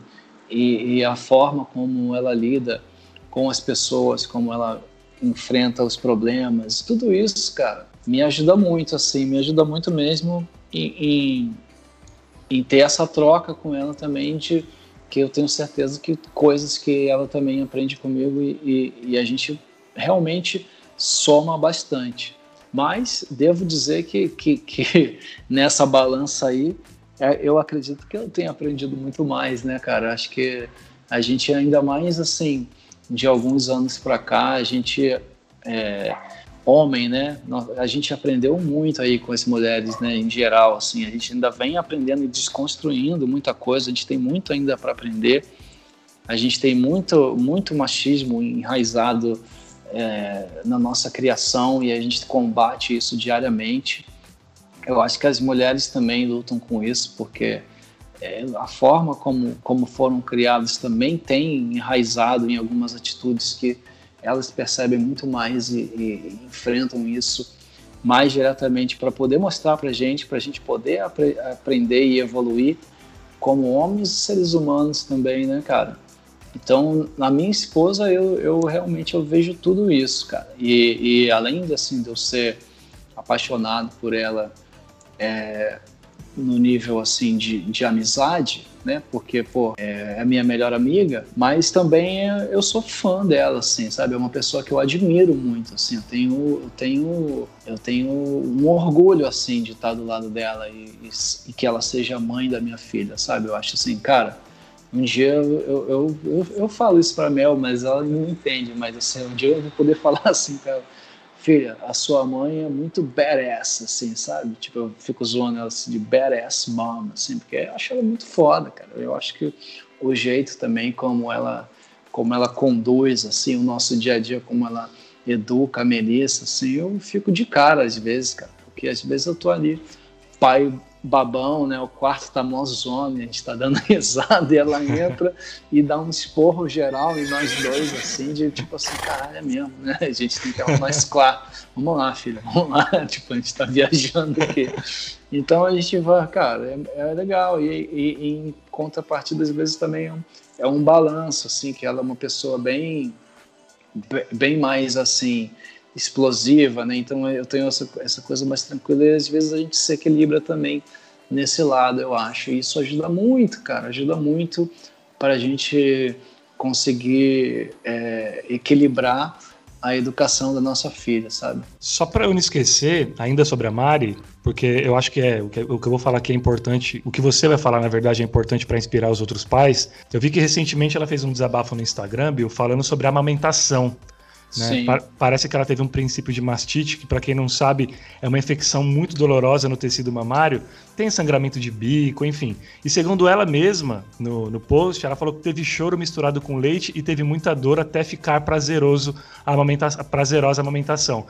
E, e a forma como ela lida com as pessoas, como ela enfrenta os problemas, tudo isso, cara, me ajuda muito, assim, me ajuda muito mesmo em, em, ter essa troca com ela também de que eu tenho certeza que coisas que ela também aprende comigo e, e, e a gente realmente soma bastante. Mas devo dizer que, que, que nessa balança aí, é, eu acredito que eu tenho aprendido muito mais, né, cara? Acho que a gente ainda mais assim, de alguns anos para cá, a gente é, homem, né? A gente aprendeu muito aí com as mulheres, né? Em geral, assim, a gente ainda vem aprendendo e desconstruindo muita coisa. A gente tem muito ainda para aprender. A gente tem muito, muito machismo enraizado é, na nossa criação e a gente combate isso diariamente. Eu acho que as mulheres também lutam com isso porque é, a forma como, como foram criadas também tem enraizado em algumas atitudes que elas percebem muito mais e, e enfrentam isso mais diretamente para poder mostrar para a gente, para a gente poder apre aprender e evoluir como homens e seres humanos também, né, cara? Então, na minha esposa, eu, eu realmente eu vejo tudo isso, cara. E, e além de, assim, de eu ser apaixonado por ela é, no nível assim de, de amizade, né? Porque, pô, é a minha melhor amiga, mas também eu sou fã dela, assim, sabe? É uma pessoa que eu admiro muito, assim. Eu tenho, eu tenho, eu tenho um orgulho, assim, de estar do lado dela e, e, e que ela seja a mãe da minha filha, sabe? Eu acho assim, cara, um dia eu, eu, eu, eu, falo isso pra Mel, mas ela não entende, mas assim, um dia eu vou poder falar assim pra ela filha, a sua mãe é muito badass, assim, sabe? Tipo, eu fico zoando ela assim, de badass mom, assim, porque eu acho ela muito foda, cara. Eu acho que o jeito também como ela, como ela conduz, assim, o nosso dia a dia, como ela educa a Melissa, assim, eu fico de cara às vezes, cara, porque às vezes eu tô ali, pai babão, né? O quarto tá mó zona, a gente tá dando risada e ela entra e dá um esporro geral em nós dois, assim, de tipo assim, caralho, é mesmo, né? A gente tem que arrumar esse quarto. Vamos lá, filha, vamos lá. tipo, a gente tá viajando aqui. Então a gente vai, cara, é, é legal. E, e, e, em contrapartida, às vezes também é um, é um balanço, assim, que ela é uma pessoa bem, bem mais assim explosiva, né? Então eu tenho essa, essa coisa mais tranquila e às vezes a gente se equilibra também nesse lado, eu acho. E isso ajuda muito, cara, ajuda muito para a gente conseguir é, equilibrar a educação da nossa filha, sabe? Só para eu não esquecer, ainda sobre a Mari, porque eu acho que é o que, que eu vou falar aqui é importante, o que você vai falar, na verdade, é importante para inspirar os outros pais. Eu vi que recentemente ela fez um desabafo no Instagram, Bill, falando sobre a amamentação. Né? Pa parece que ela teve um princípio de mastite, que para quem não sabe é uma infecção muito dolorosa no tecido mamário, tem sangramento de bico, enfim. E segundo ela mesma, no, no post, ela falou que teve choro misturado com leite e teve muita dor até ficar prazeroso a amamenta prazerosa a amamentação.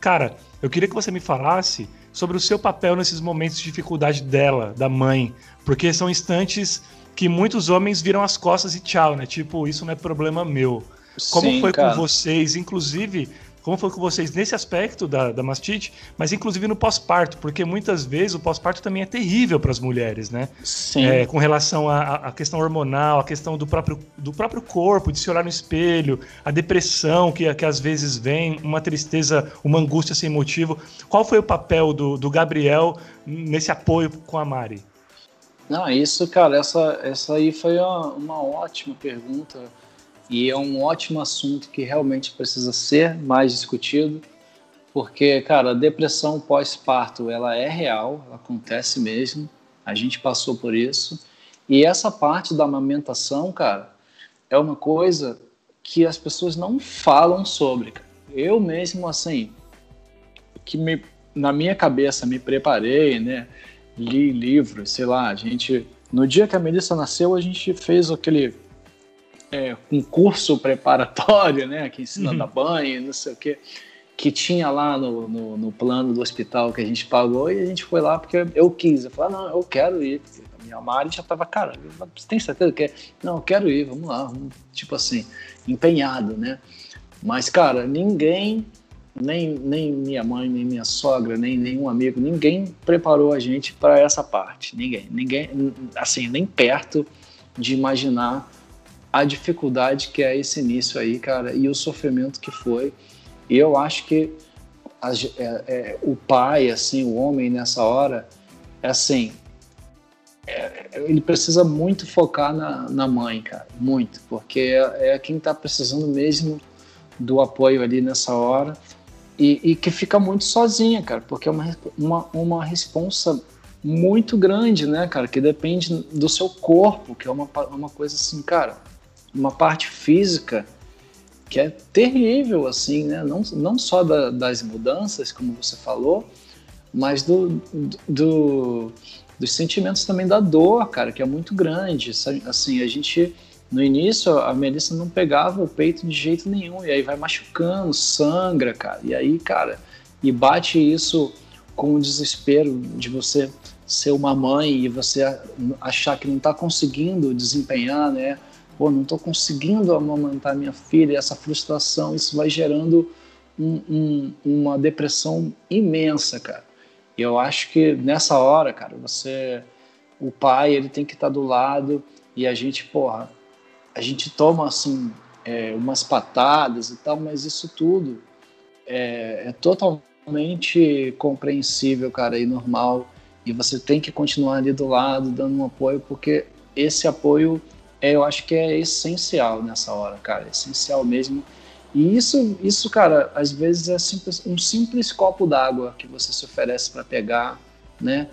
Cara, eu queria que você me falasse sobre o seu papel nesses momentos de dificuldade dela, da mãe, porque são instantes que muitos homens viram as costas e tchau, né? Tipo, isso não é problema meu. Como Sim, foi cara. com vocês? Inclusive, como foi com vocês nesse aspecto da, da mastite, mas inclusive no pós-parto, porque muitas vezes o pós-parto também é terrível para as mulheres, né? Sim. É, com relação à, à questão hormonal, a questão do próprio, do próprio corpo, de se olhar no espelho, a depressão que, que às vezes vem, uma tristeza, uma angústia sem motivo. Qual foi o papel do, do Gabriel nesse apoio com a Mari? Não, isso, cara, essa, essa aí foi uma, uma ótima pergunta e é um ótimo assunto que realmente precisa ser mais discutido, porque, cara, a depressão pós-parto, ela é real, ela acontece mesmo, a gente passou por isso, e essa parte da amamentação, cara, é uma coisa que as pessoas não falam sobre. Eu mesmo, assim, que me, na minha cabeça me preparei, né, li livros, sei lá, a gente. No dia que a Melissa nasceu, a gente fez aquele é, um curso preparatório, né? Que ensina uhum. a dar banho, não sei o quê, que tinha lá no, no, no, plano do hospital que a gente pagou e a gente foi lá porque eu quis. Eu falei, ah, não, eu quero ir. A minha Mari já tava, cara, você tem certeza que é? Não, eu quero ir, vamos lá. Vamos, tipo assim, empenhado, né? Mas, cara, ninguém nem, nem minha mãe, nem minha sogra, nem nenhum amigo, ninguém preparou a gente para essa parte. Ninguém, ninguém, assim, nem perto de imaginar a dificuldade que é esse início aí, cara, e o sofrimento que foi. E eu acho que a, é, é, o pai, assim, o homem nessa hora, é assim, é, ele precisa muito focar na, na mãe, cara, muito, porque é, é quem está precisando mesmo do apoio ali nessa hora e, e, que fica muito sozinha, cara, porque é uma, uma, uma responsa muito grande, né, cara, que depende do seu corpo, que é uma, uma coisa assim, cara, uma parte física que é terrível, assim, né, não, não só da, das mudanças, como você falou, mas do, do, dos sentimentos também da dor, cara, que é muito grande, assim, a gente no início, a Melissa não pegava o peito de jeito nenhum, e aí vai machucando, sangra, cara. E aí, cara, e bate isso com o desespero de você ser uma mãe e você achar que não está conseguindo desempenhar, né? Pô, não estou conseguindo amamentar minha filha, essa frustração, isso vai gerando um, um, uma depressão imensa, cara. E eu acho que nessa hora, cara, você, o pai, ele tem que estar tá do lado e a gente, porra, a gente toma assim é, umas patadas e tal, mas isso tudo é, é, totalmente compreensível, cara, e normal. E você tem que continuar ali do lado, dando um apoio, porque esse apoio é, eu acho que é essencial nessa hora, cara, é essencial mesmo. E isso, isso, cara, às vezes é simples, um simples copo d'água que você se oferece para pegar, né?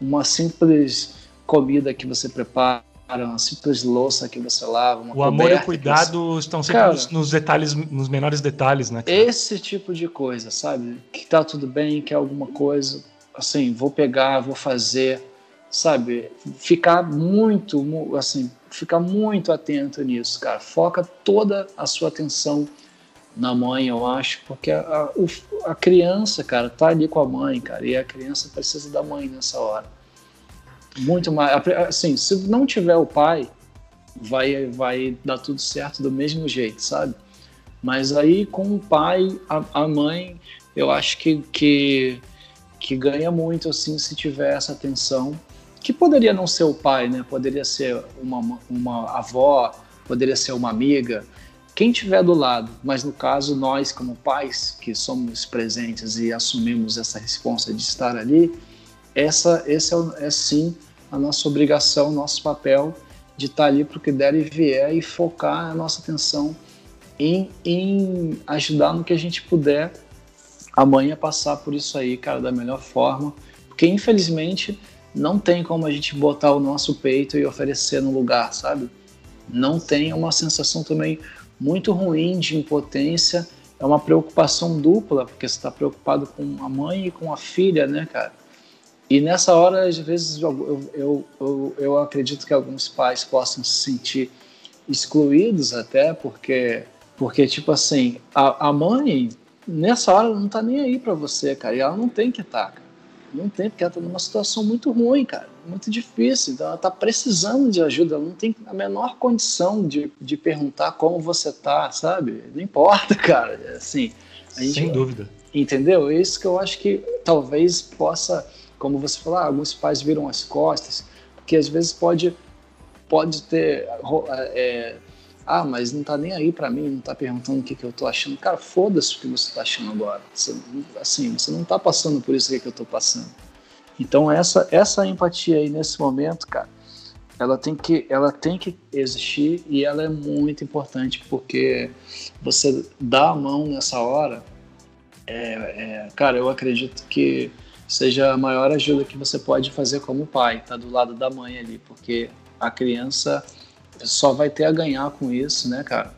Uma simples comida que você prepara uma simples louça que você lava, O amor e o cuidado você... estão sempre Cara, nos, nos, detalhes, nos menores detalhes, né? Cara? Esse tipo de coisa, sabe? Que tá tudo bem, que é alguma coisa, assim, vou pegar, vou fazer, sabe? Ficar muito, assim, ficar muito atento nisso, cara. Foca toda a sua atenção na mãe, eu acho, porque a, a, a criança, cara, tá ali com a mãe, cara, e a criança precisa da mãe nessa hora. Muito mais. Assim, se não tiver o pai, vai, vai dar tudo certo do mesmo jeito, sabe? Mas aí com o pai, a, a mãe, eu acho que, que, que ganha muito assim se tiver essa atenção. Que poderia não ser o pai, né? Poderia ser uma, uma avó, poderia ser uma amiga, quem tiver do lado, mas no caso nós como pais que somos presentes e assumimos essa responsa de estar ali, essa esse é, é sim a nossa obrigação, nosso papel de estar ali para o que der e vier e focar a nossa atenção em, em ajudar no que a gente puder amanhã passar por isso aí, cara, da melhor forma, porque infelizmente não tem como a gente botar o nosso peito e oferecer no lugar, sabe? Não tem é uma sensação também muito ruim de impotência, é uma preocupação dupla, porque você está preocupado com a mãe e com a filha, né, cara? E nessa hora, às vezes, eu, eu, eu, eu acredito que alguns pais possam se sentir excluídos até, porque, porque tipo assim, a, a mãe, nessa hora, não tá nem aí para você, cara, e ela não tem que estar, tá, cara. Não tem, porque ela tá numa situação muito ruim, cara, muito difícil, então ela tá precisando de ajuda, ela não tem a menor condição de, de perguntar como você tá, sabe? Não importa, cara, assim, Gente, Sem dúvida. Entendeu? Isso que eu acho que talvez possa, como você falou, ah, alguns pais viram as costas, porque às vezes pode, pode ter. É, ah, mas não tá nem aí para mim, não tá perguntando o que, que eu tô achando. Cara, foda-se o que você tá achando agora. Você, assim, você não tá passando por isso que, que eu tô passando. Então essa essa empatia aí nesse momento, cara, ela tem que ela tem que existir e ela é muito importante porque você dá a mão nessa hora, é, é, cara, eu acredito que seja a maior ajuda que você pode fazer como pai, tá do lado da mãe ali, porque a criança só vai ter a ganhar com isso, né, cara?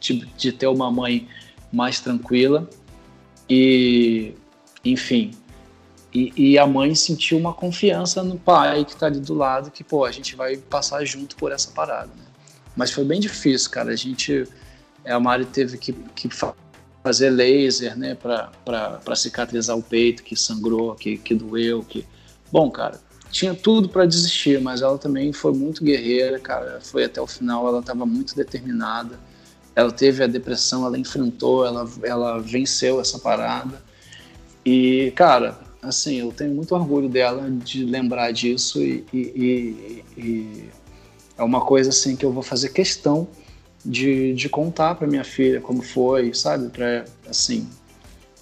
De, de ter uma mãe mais tranquila e, enfim, e, e, a mãe sentiu uma confiança no pai que tá ali do lado, que, pô, a gente vai passar junto por essa parada, né? Mas foi bem difícil, cara. A gente, é, a Mari teve que, que fazer laser, né, para cicatrizar o peito, que sangrou, que, que doeu, que... Bom, cara, tinha tudo para desistir, mas ela também foi muito guerreira, cara. Foi até o final, ela estava muito determinada. Ela teve a depressão, ela enfrentou, ela, ela venceu essa parada. E, cara, assim, eu tenho muito orgulho dela de lembrar disso e, e, e, e é uma coisa assim que eu vou fazer questão de, de contar para minha filha como foi, sabe, para assim.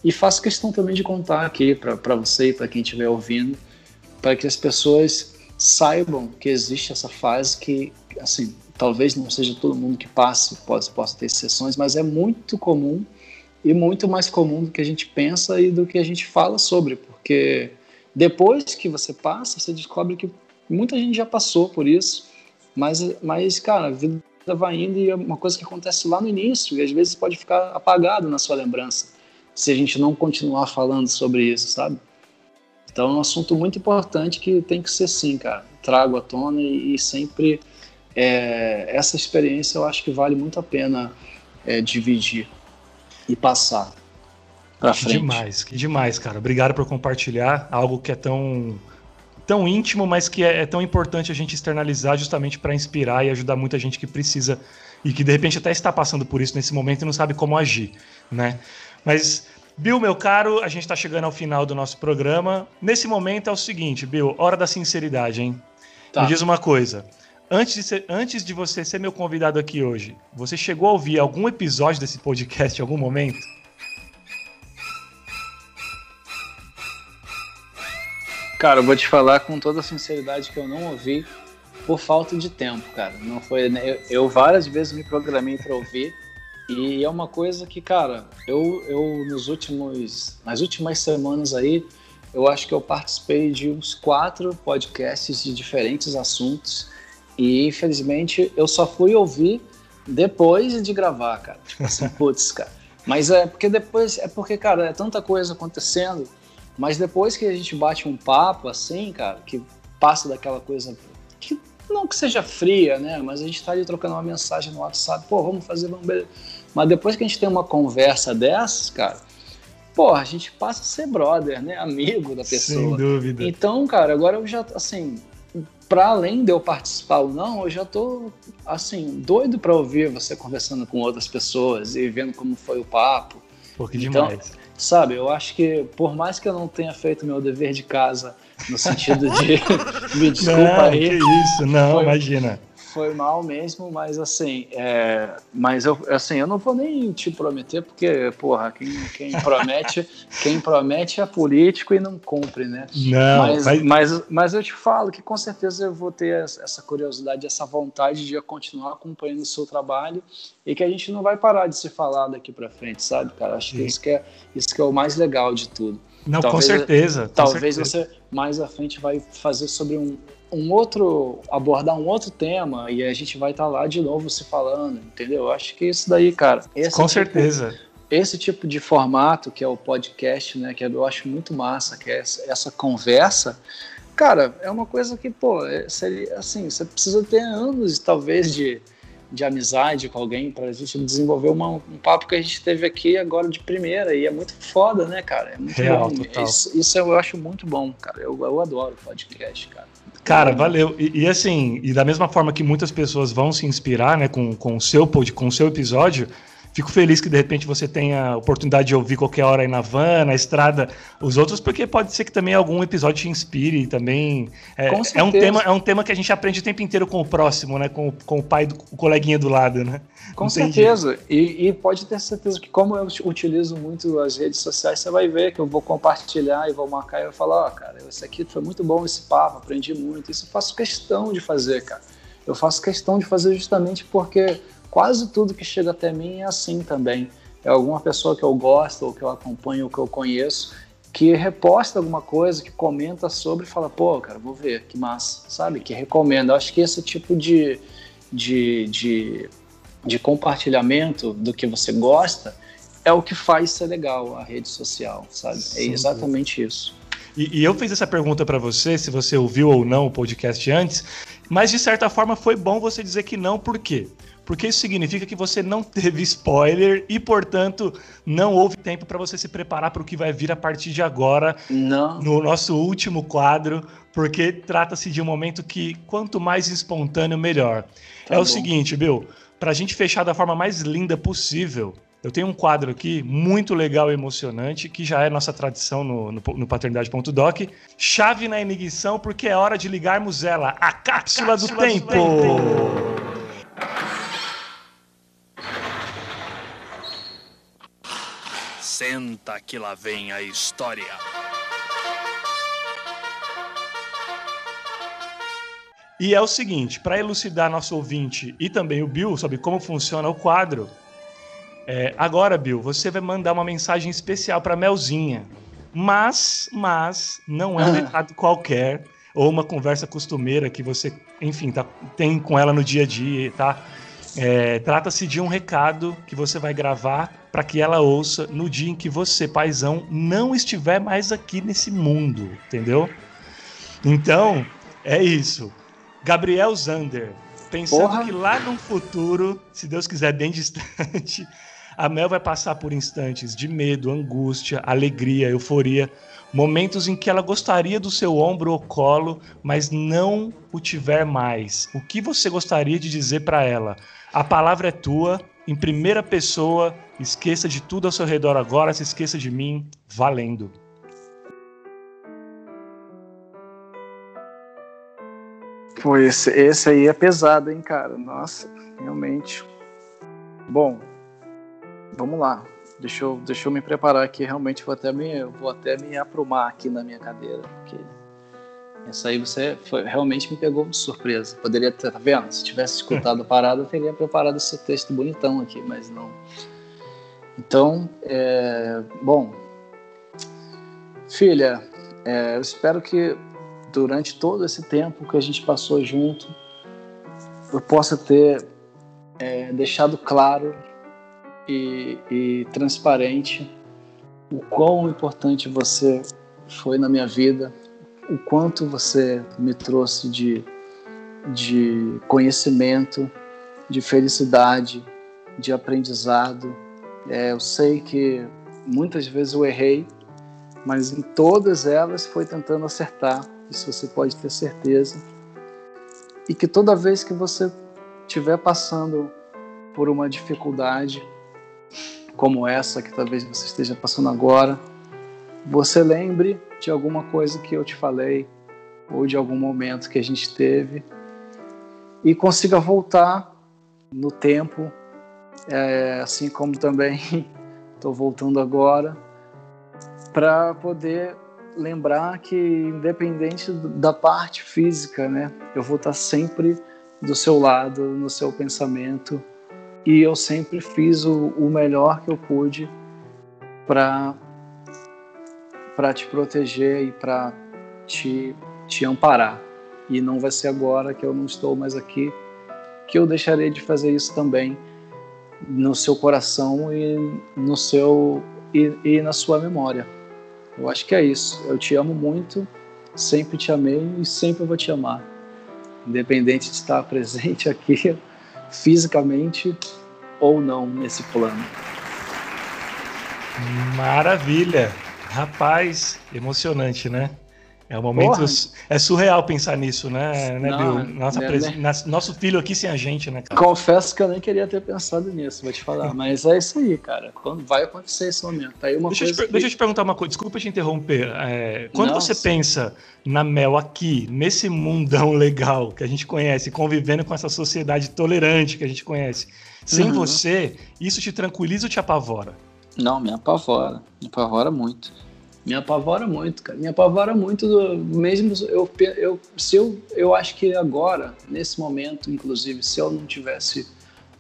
E faço questão também de contar aqui para você e para quem estiver ouvindo, para que as pessoas saibam que existe essa fase que, assim, talvez não seja todo mundo que passe, pode, possa ter exceções, mas é muito comum e muito mais comum do que a gente pensa e do que a gente fala sobre, porque depois que você passa, você descobre que muita gente já passou por isso, mas, mas cara, a vida vai indo e é uma coisa que acontece lá no início e às vezes pode ficar apagado na sua lembrança se a gente não continuar falando sobre isso, sabe? Então é um assunto muito importante que tem que ser sim, cara. Trago à tona e, e sempre é, essa experiência eu acho que vale muito a pena é, dividir e passar para frente. Que demais, que demais, cara. Obrigado por compartilhar algo que é tão tão íntimo, mas que é, é tão importante a gente externalizar justamente para inspirar e ajudar muita gente que precisa e que de repente até está passando por isso nesse momento e não sabe como agir, né? Mas Bill, meu caro, a gente está chegando ao final do nosso programa. Nesse momento é o seguinte, Bill, hora da sinceridade, hein? Tá. Me diz uma coisa. Antes de, ser, antes de você ser meu convidado aqui hoje, você chegou a ouvir algum episódio desse podcast em algum momento? Cara, eu vou te falar com toda a sinceridade que eu não ouvi por falta de tempo, cara. Não foi, eu, eu várias vezes me programei para ouvir e é uma coisa que, cara, eu, eu nos últimos, nas últimas semanas aí, eu acho que eu participei de uns quatro podcasts de diferentes assuntos e infelizmente eu só fui ouvir depois de gravar, cara. Tipo assim, putz, cara. Mas é porque depois, é porque, cara, é tanta coisa acontecendo mas depois que a gente bate um papo assim, cara, que passa daquela coisa não que seja fria, né? Mas a gente tá ali trocando uma mensagem no WhatsApp, pô, vamos fazer, vamos Mas depois que a gente tem uma conversa dessas, cara, pô, a gente passa a ser brother, né? Amigo da pessoa. Sem dúvida. Então, cara, agora eu já, assim, para além de eu participar ou não, eu já tô, assim, doido para ouvir você conversando com outras pessoas e vendo como foi o papo. Pô, que então, demais sabe? Eu acho que, por mais que eu não tenha feito meu dever de casa, no sentido de. me desculpa não, aí. Que isso, não, foi, imagina foi mal mesmo, mas assim, é, mas eu, assim, eu não vou nem te prometer, porque, porra, quem, quem promete, quem promete é político e não cumpre, né? Não, mas, mas... mas, mas eu te falo que com certeza eu vou ter essa curiosidade, essa vontade de continuar acompanhando o seu trabalho e que a gente não vai parar de se falar daqui para frente, sabe, cara? Acho Sim. que isso que é isso que é o mais legal de tudo. Não, talvez, com certeza. Com talvez certeza. você mais à frente vai fazer sobre um, um outro abordar um outro tema e a gente vai estar tá lá de novo se falando, entendeu? Eu acho que isso daí, cara. Com tipo, certeza. Esse tipo de formato que é o podcast, né, que eu acho muito massa, que é essa, essa conversa, cara, é uma coisa que, pô, é, seria assim, você precisa ter anos talvez de de amizade com alguém para a gente desenvolver uma, um papo que a gente teve aqui agora de primeira e é muito foda, né, cara? É muito Real, bom. Isso, isso, eu acho muito bom, cara. Eu, eu adoro podcast, cara. Cara, valeu. E, e, assim, e da mesma forma que muitas pessoas vão se inspirar, né, com, com o seu pod, com o seu episódio, Fico feliz que de repente você tenha a oportunidade de ouvir qualquer hora aí na van, na estrada, os outros, porque pode ser que também algum episódio te inspire também. É, é um tema, é um tema que a gente aprende o tempo inteiro com o próximo, né? Com, com o pai do o coleguinha do lado, né? Com certeza. E, e, pode ter certeza que, como eu utilizo muito as redes sociais, você vai ver que eu vou compartilhar e vou marcar e vou falar: Ó, oh, cara, esse aqui foi muito bom esse papo, aprendi muito. Isso eu faço questão de fazer, cara. Eu faço questão de fazer justamente porque quase tudo que chega até mim é assim também. É alguma pessoa que eu gosto, ou que eu acompanho, ou que eu conheço, que reposta alguma coisa, que comenta sobre e fala, pô, cara, vou ver, que massa, sabe? Que recomenda. Eu acho que esse tipo de, de, de, de compartilhamento do que você gosta é o que faz ser legal a rede social, sabe? É Sim, é exatamente isso. E, e, eu fiz essa pergunta para você, se você ouviu ou não o podcast antes, mas de certa forma foi bom você dizer que não, por quê? Porque isso significa que você não teve spoiler e, portanto, não houve tempo para você se preparar para o que vai vir a partir de agora não. no nosso último quadro, porque trata-se de um momento que quanto mais espontâneo, melhor. Tá é bom. o seguinte, Bill, para a gente fechar da forma mais linda possível, eu tenho um quadro aqui muito legal e emocionante, que já é nossa tradição no, no, no paternidade.doc. Chave na ignição, porque é hora de ligarmos ela, a cápsula, cápsula do, do, tempo. Senta que lá vem a história. E é o seguinte, para elucidar nosso ouvinte e também o Bill sobre como funciona o quadro, é, agora, Bill, você vai mandar uma mensagem especial para Melzinha. Mas, mas, não é um recado qualquer ou uma conversa costumeira que você, enfim, tá, tem com ela no dia a dia, tá? É, Trata-se de um recado que você vai gravar para que ela ouça no dia em que você, paizão, não estiver mais aqui nesse mundo, entendeu? Então, é isso. Gabriel Zander, pensando Porra. que lá no futuro, se Deus quiser bem distante, a Mel vai passar por instantes de medo, angústia, alegria, euforia, momentos em que ela gostaria do seu ombro ou colo, mas não o tiver mais. O que você gostaria de dizer para ela? A palavra é tua, em primeira pessoa, esqueça de tudo ao seu redor agora, se esqueça de mim, valendo. Pô, esse, esse aí é pesado, hein, cara? Nossa, realmente. Bom, vamos lá. Deixa eu, deixa eu me preparar aqui. Realmente vou até me, vou até me aprumar aqui na minha cadeira. Porque essa aí você foi, realmente me pegou de surpresa. Poderia ter, tá vendo? Se tivesse escutado a parada, eu teria preparado esse texto bonitão aqui, mas não. Então, é, bom, filha, é, eu espero que durante todo esse tempo que a gente passou junto, eu possa ter é, deixado claro e, e transparente o quão importante você foi na minha vida, o quanto você me trouxe de, de conhecimento, de felicidade, de aprendizado. É, eu sei que muitas vezes eu errei, mas em todas elas foi tentando acertar, isso você pode ter certeza. E que toda vez que você estiver passando por uma dificuldade como essa que talvez você esteja passando agora, você lembre de alguma coisa que eu te falei ou de algum momento que a gente teve e consiga voltar no tempo, é, assim como também estou voltando agora, para poder lembrar que independente da parte física, né, eu vou estar sempre do seu lado, no seu pensamento e eu sempre fiz o, o melhor que eu pude para para te proteger e para te, te amparar. E não vai ser agora que eu não estou mais aqui que eu deixarei de fazer isso também no seu coração e no seu e, e na sua memória. Eu acho que é isso. Eu te amo muito, sempre te amei e sempre vou te amar. Independente de estar presente aqui fisicamente ou não nesse plano. Maravilha! Rapaz, emocionante, né? É um momento. Porra. É surreal pensar nisso, né, né não, Bill? Nossa né, pres... né? Nosso filho aqui sem a gente, né, cara? Confesso que eu nem queria ter pensado nisso, vou te falar. Mas é isso aí, cara. Quando vai acontecer esse momento. Aí uma deixa, coisa eu te, que... deixa eu te perguntar uma coisa, desculpa te interromper. É, quando Não, você sim. pensa na Mel aqui, nesse mundão legal que a gente conhece, convivendo com essa sociedade tolerante que a gente conhece, sem Uhum. você, isso te tranquiliza ou te apavora? Não, me apavora. Me apavora muito. Me apavora muito, cara. Me apavora muito do, mesmo eu, eu se eu eu acho que agora, nesse momento, inclusive, se eu não tivesse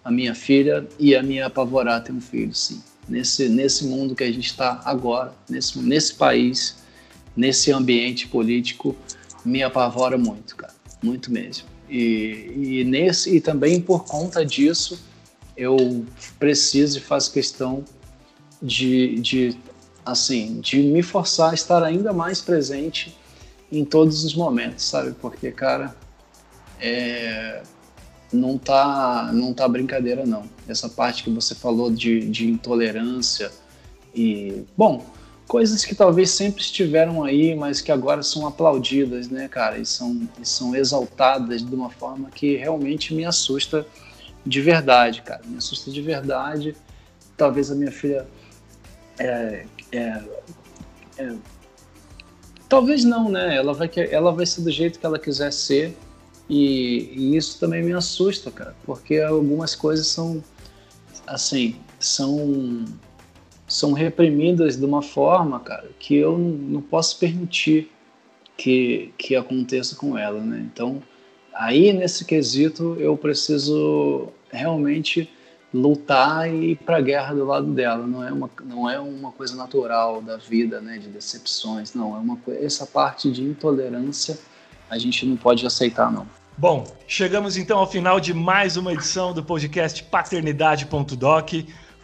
a minha filha, ia me apavorar ter um filho, sim. Nesse nesse mundo que a gente está agora, nesse nesse país, nesse ambiente político, me apavora muito, cara. Muito mesmo. E, e nesse e também por conta disso, eu preciso e faço questão de, de assim, de me forçar a estar ainda mais presente em todos os momentos, sabe? Porque, cara, é, não tá, não tá brincadeira não. Essa parte que você falou de, de intolerância e, bom, coisas que talvez sempre estiveram aí, mas que agora são aplaudidas, né, cara? E são, e são exaltadas de uma forma que realmente me assusta de verdade, cara. Me assusta de verdade. Talvez a minha filha é, é, é, talvez não, né? Ela vai, ela vai ser do jeito que ela quiser ser e, e, isso também me assusta, cara, porque algumas coisas são assim, são são reprimidas de uma forma, cara, que eu não posso permitir que, que aconteça com ela, né? Então, aí nesse quesito eu preciso realmente lutar e ir para a guerra do lado dela. Não é uma não é uma coisa natural da vida, né, de decepções. Não é uma essa parte de intolerância a gente não pode aceitar não. Bom, chegamos então ao final de mais uma edição do podcast Paternidade.doc.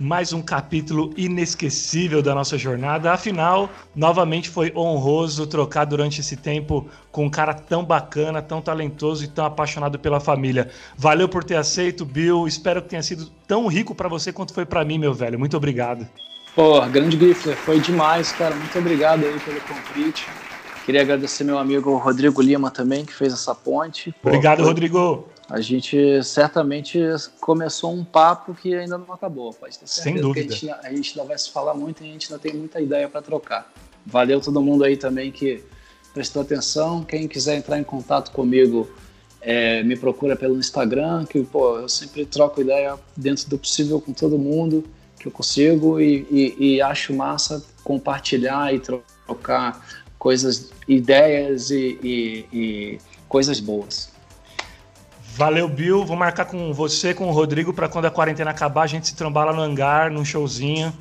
Mais um capítulo inesquecível da nossa jornada. Afinal, novamente foi honroso trocar durante esse tempo com um cara tão bacana, tão talentoso e tão apaixonado pela família. Valeu por ter aceito, Bill. Espero que tenha sido tão rico para você quanto foi para mim, meu velho. Muito obrigado. Pô, grande Griffler, foi demais, cara. Muito obrigado aí pelo convite. Queria agradecer meu amigo Rodrigo Lima também, que fez essa ponte. Pô, Obrigado, foi... Rodrigo. A gente certamente começou um papo que ainda não acabou. Pode ter Sem dúvida. Que a, gente, a gente ainda vai se falar muito e a gente ainda tem muita ideia para trocar. Valeu todo mundo aí também que prestou atenção. Quem quiser entrar em contato comigo, é, me procura pelo Instagram, que pô, eu sempre troco ideia dentro do possível com todo mundo que eu consigo e, e, e acho massa compartilhar e trocar coisas, ideias e, e coisas boas. Valeu, Bill. Vou marcar com você, com o Rodrigo, para quando a quarentena acabar, a gente se trombar lá no hangar, num showzinho.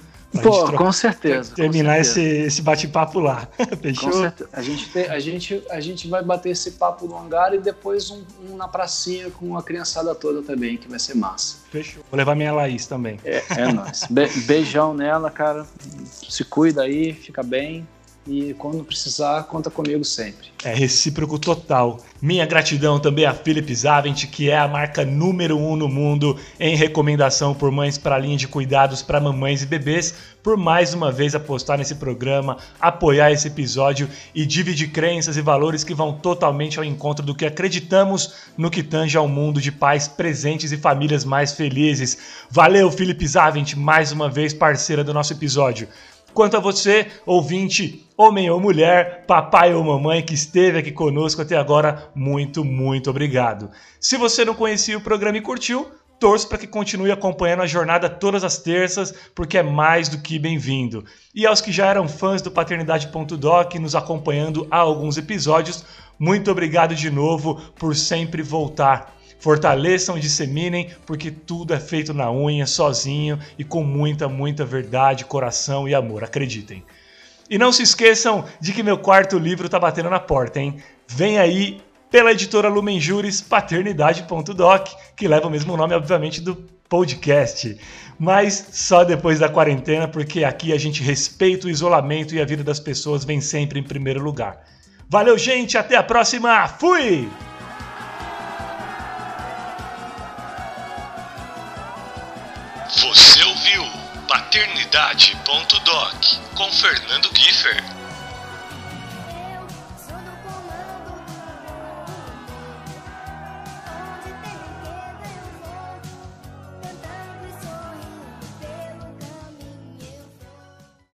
Pô, com certeza. Terminar com certeza. esse, esse bate-papo lá. Fechou? Com certeza. A gente, tem, a, gente, a gente vai bater esse papo no hangar e depois um, um, na pracinha com a criançada toda também, que vai ser massa. Fechou. Vou levar minha Laís também. É, é nóis. Be beijão nela, cara. Se cuida aí, fica bem. E quando precisar, conta comigo sempre. É recíproco total. Minha gratidão também a Philip Zavent, que é a marca número um no mundo em recomendação por mães para linha de cuidados para mamães e bebês, por mais uma vez apostar nesse programa, apoiar esse episódio e dividir crenças e valores que vão totalmente ao encontro do que acreditamos no que tange ao mundo de pais presentes e famílias mais felizes. Valeu, Philip Zavent, mais uma vez parceira do nosso episódio. Quanto a você, ouvinte, homem ou mulher, papai ou mamãe que esteve aqui conosco até agora, muito, muito obrigado. Se você não conhecia o programa e curtiu, torço para que continue acompanhando a jornada todas as terças, porque é mais do que bem-vindo. E aos que já eram fãs do Paternidade.doc, nos acompanhando há alguns episódios, muito obrigado de novo por sempre voltar. Fortaleçam e disseminem, porque tudo é feito na unha, sozinho e com muita, muita verdade, coração e amor, acreditem. E não se esqueçam de que meu quarto livro tá batendo na porta, hein? Vem aí pela editora Lumen Juris, paternidade.doc, que leva o mesmo nome, obviamente, do podcast. Mas só depois da quarentena, porque aqui a gente respeita o isolamento e a vida das pessoas vem sempre em primeiro lugar. Valeu, gente, até a próxima. Fui! Paternidade.doc com Fernando Giffer.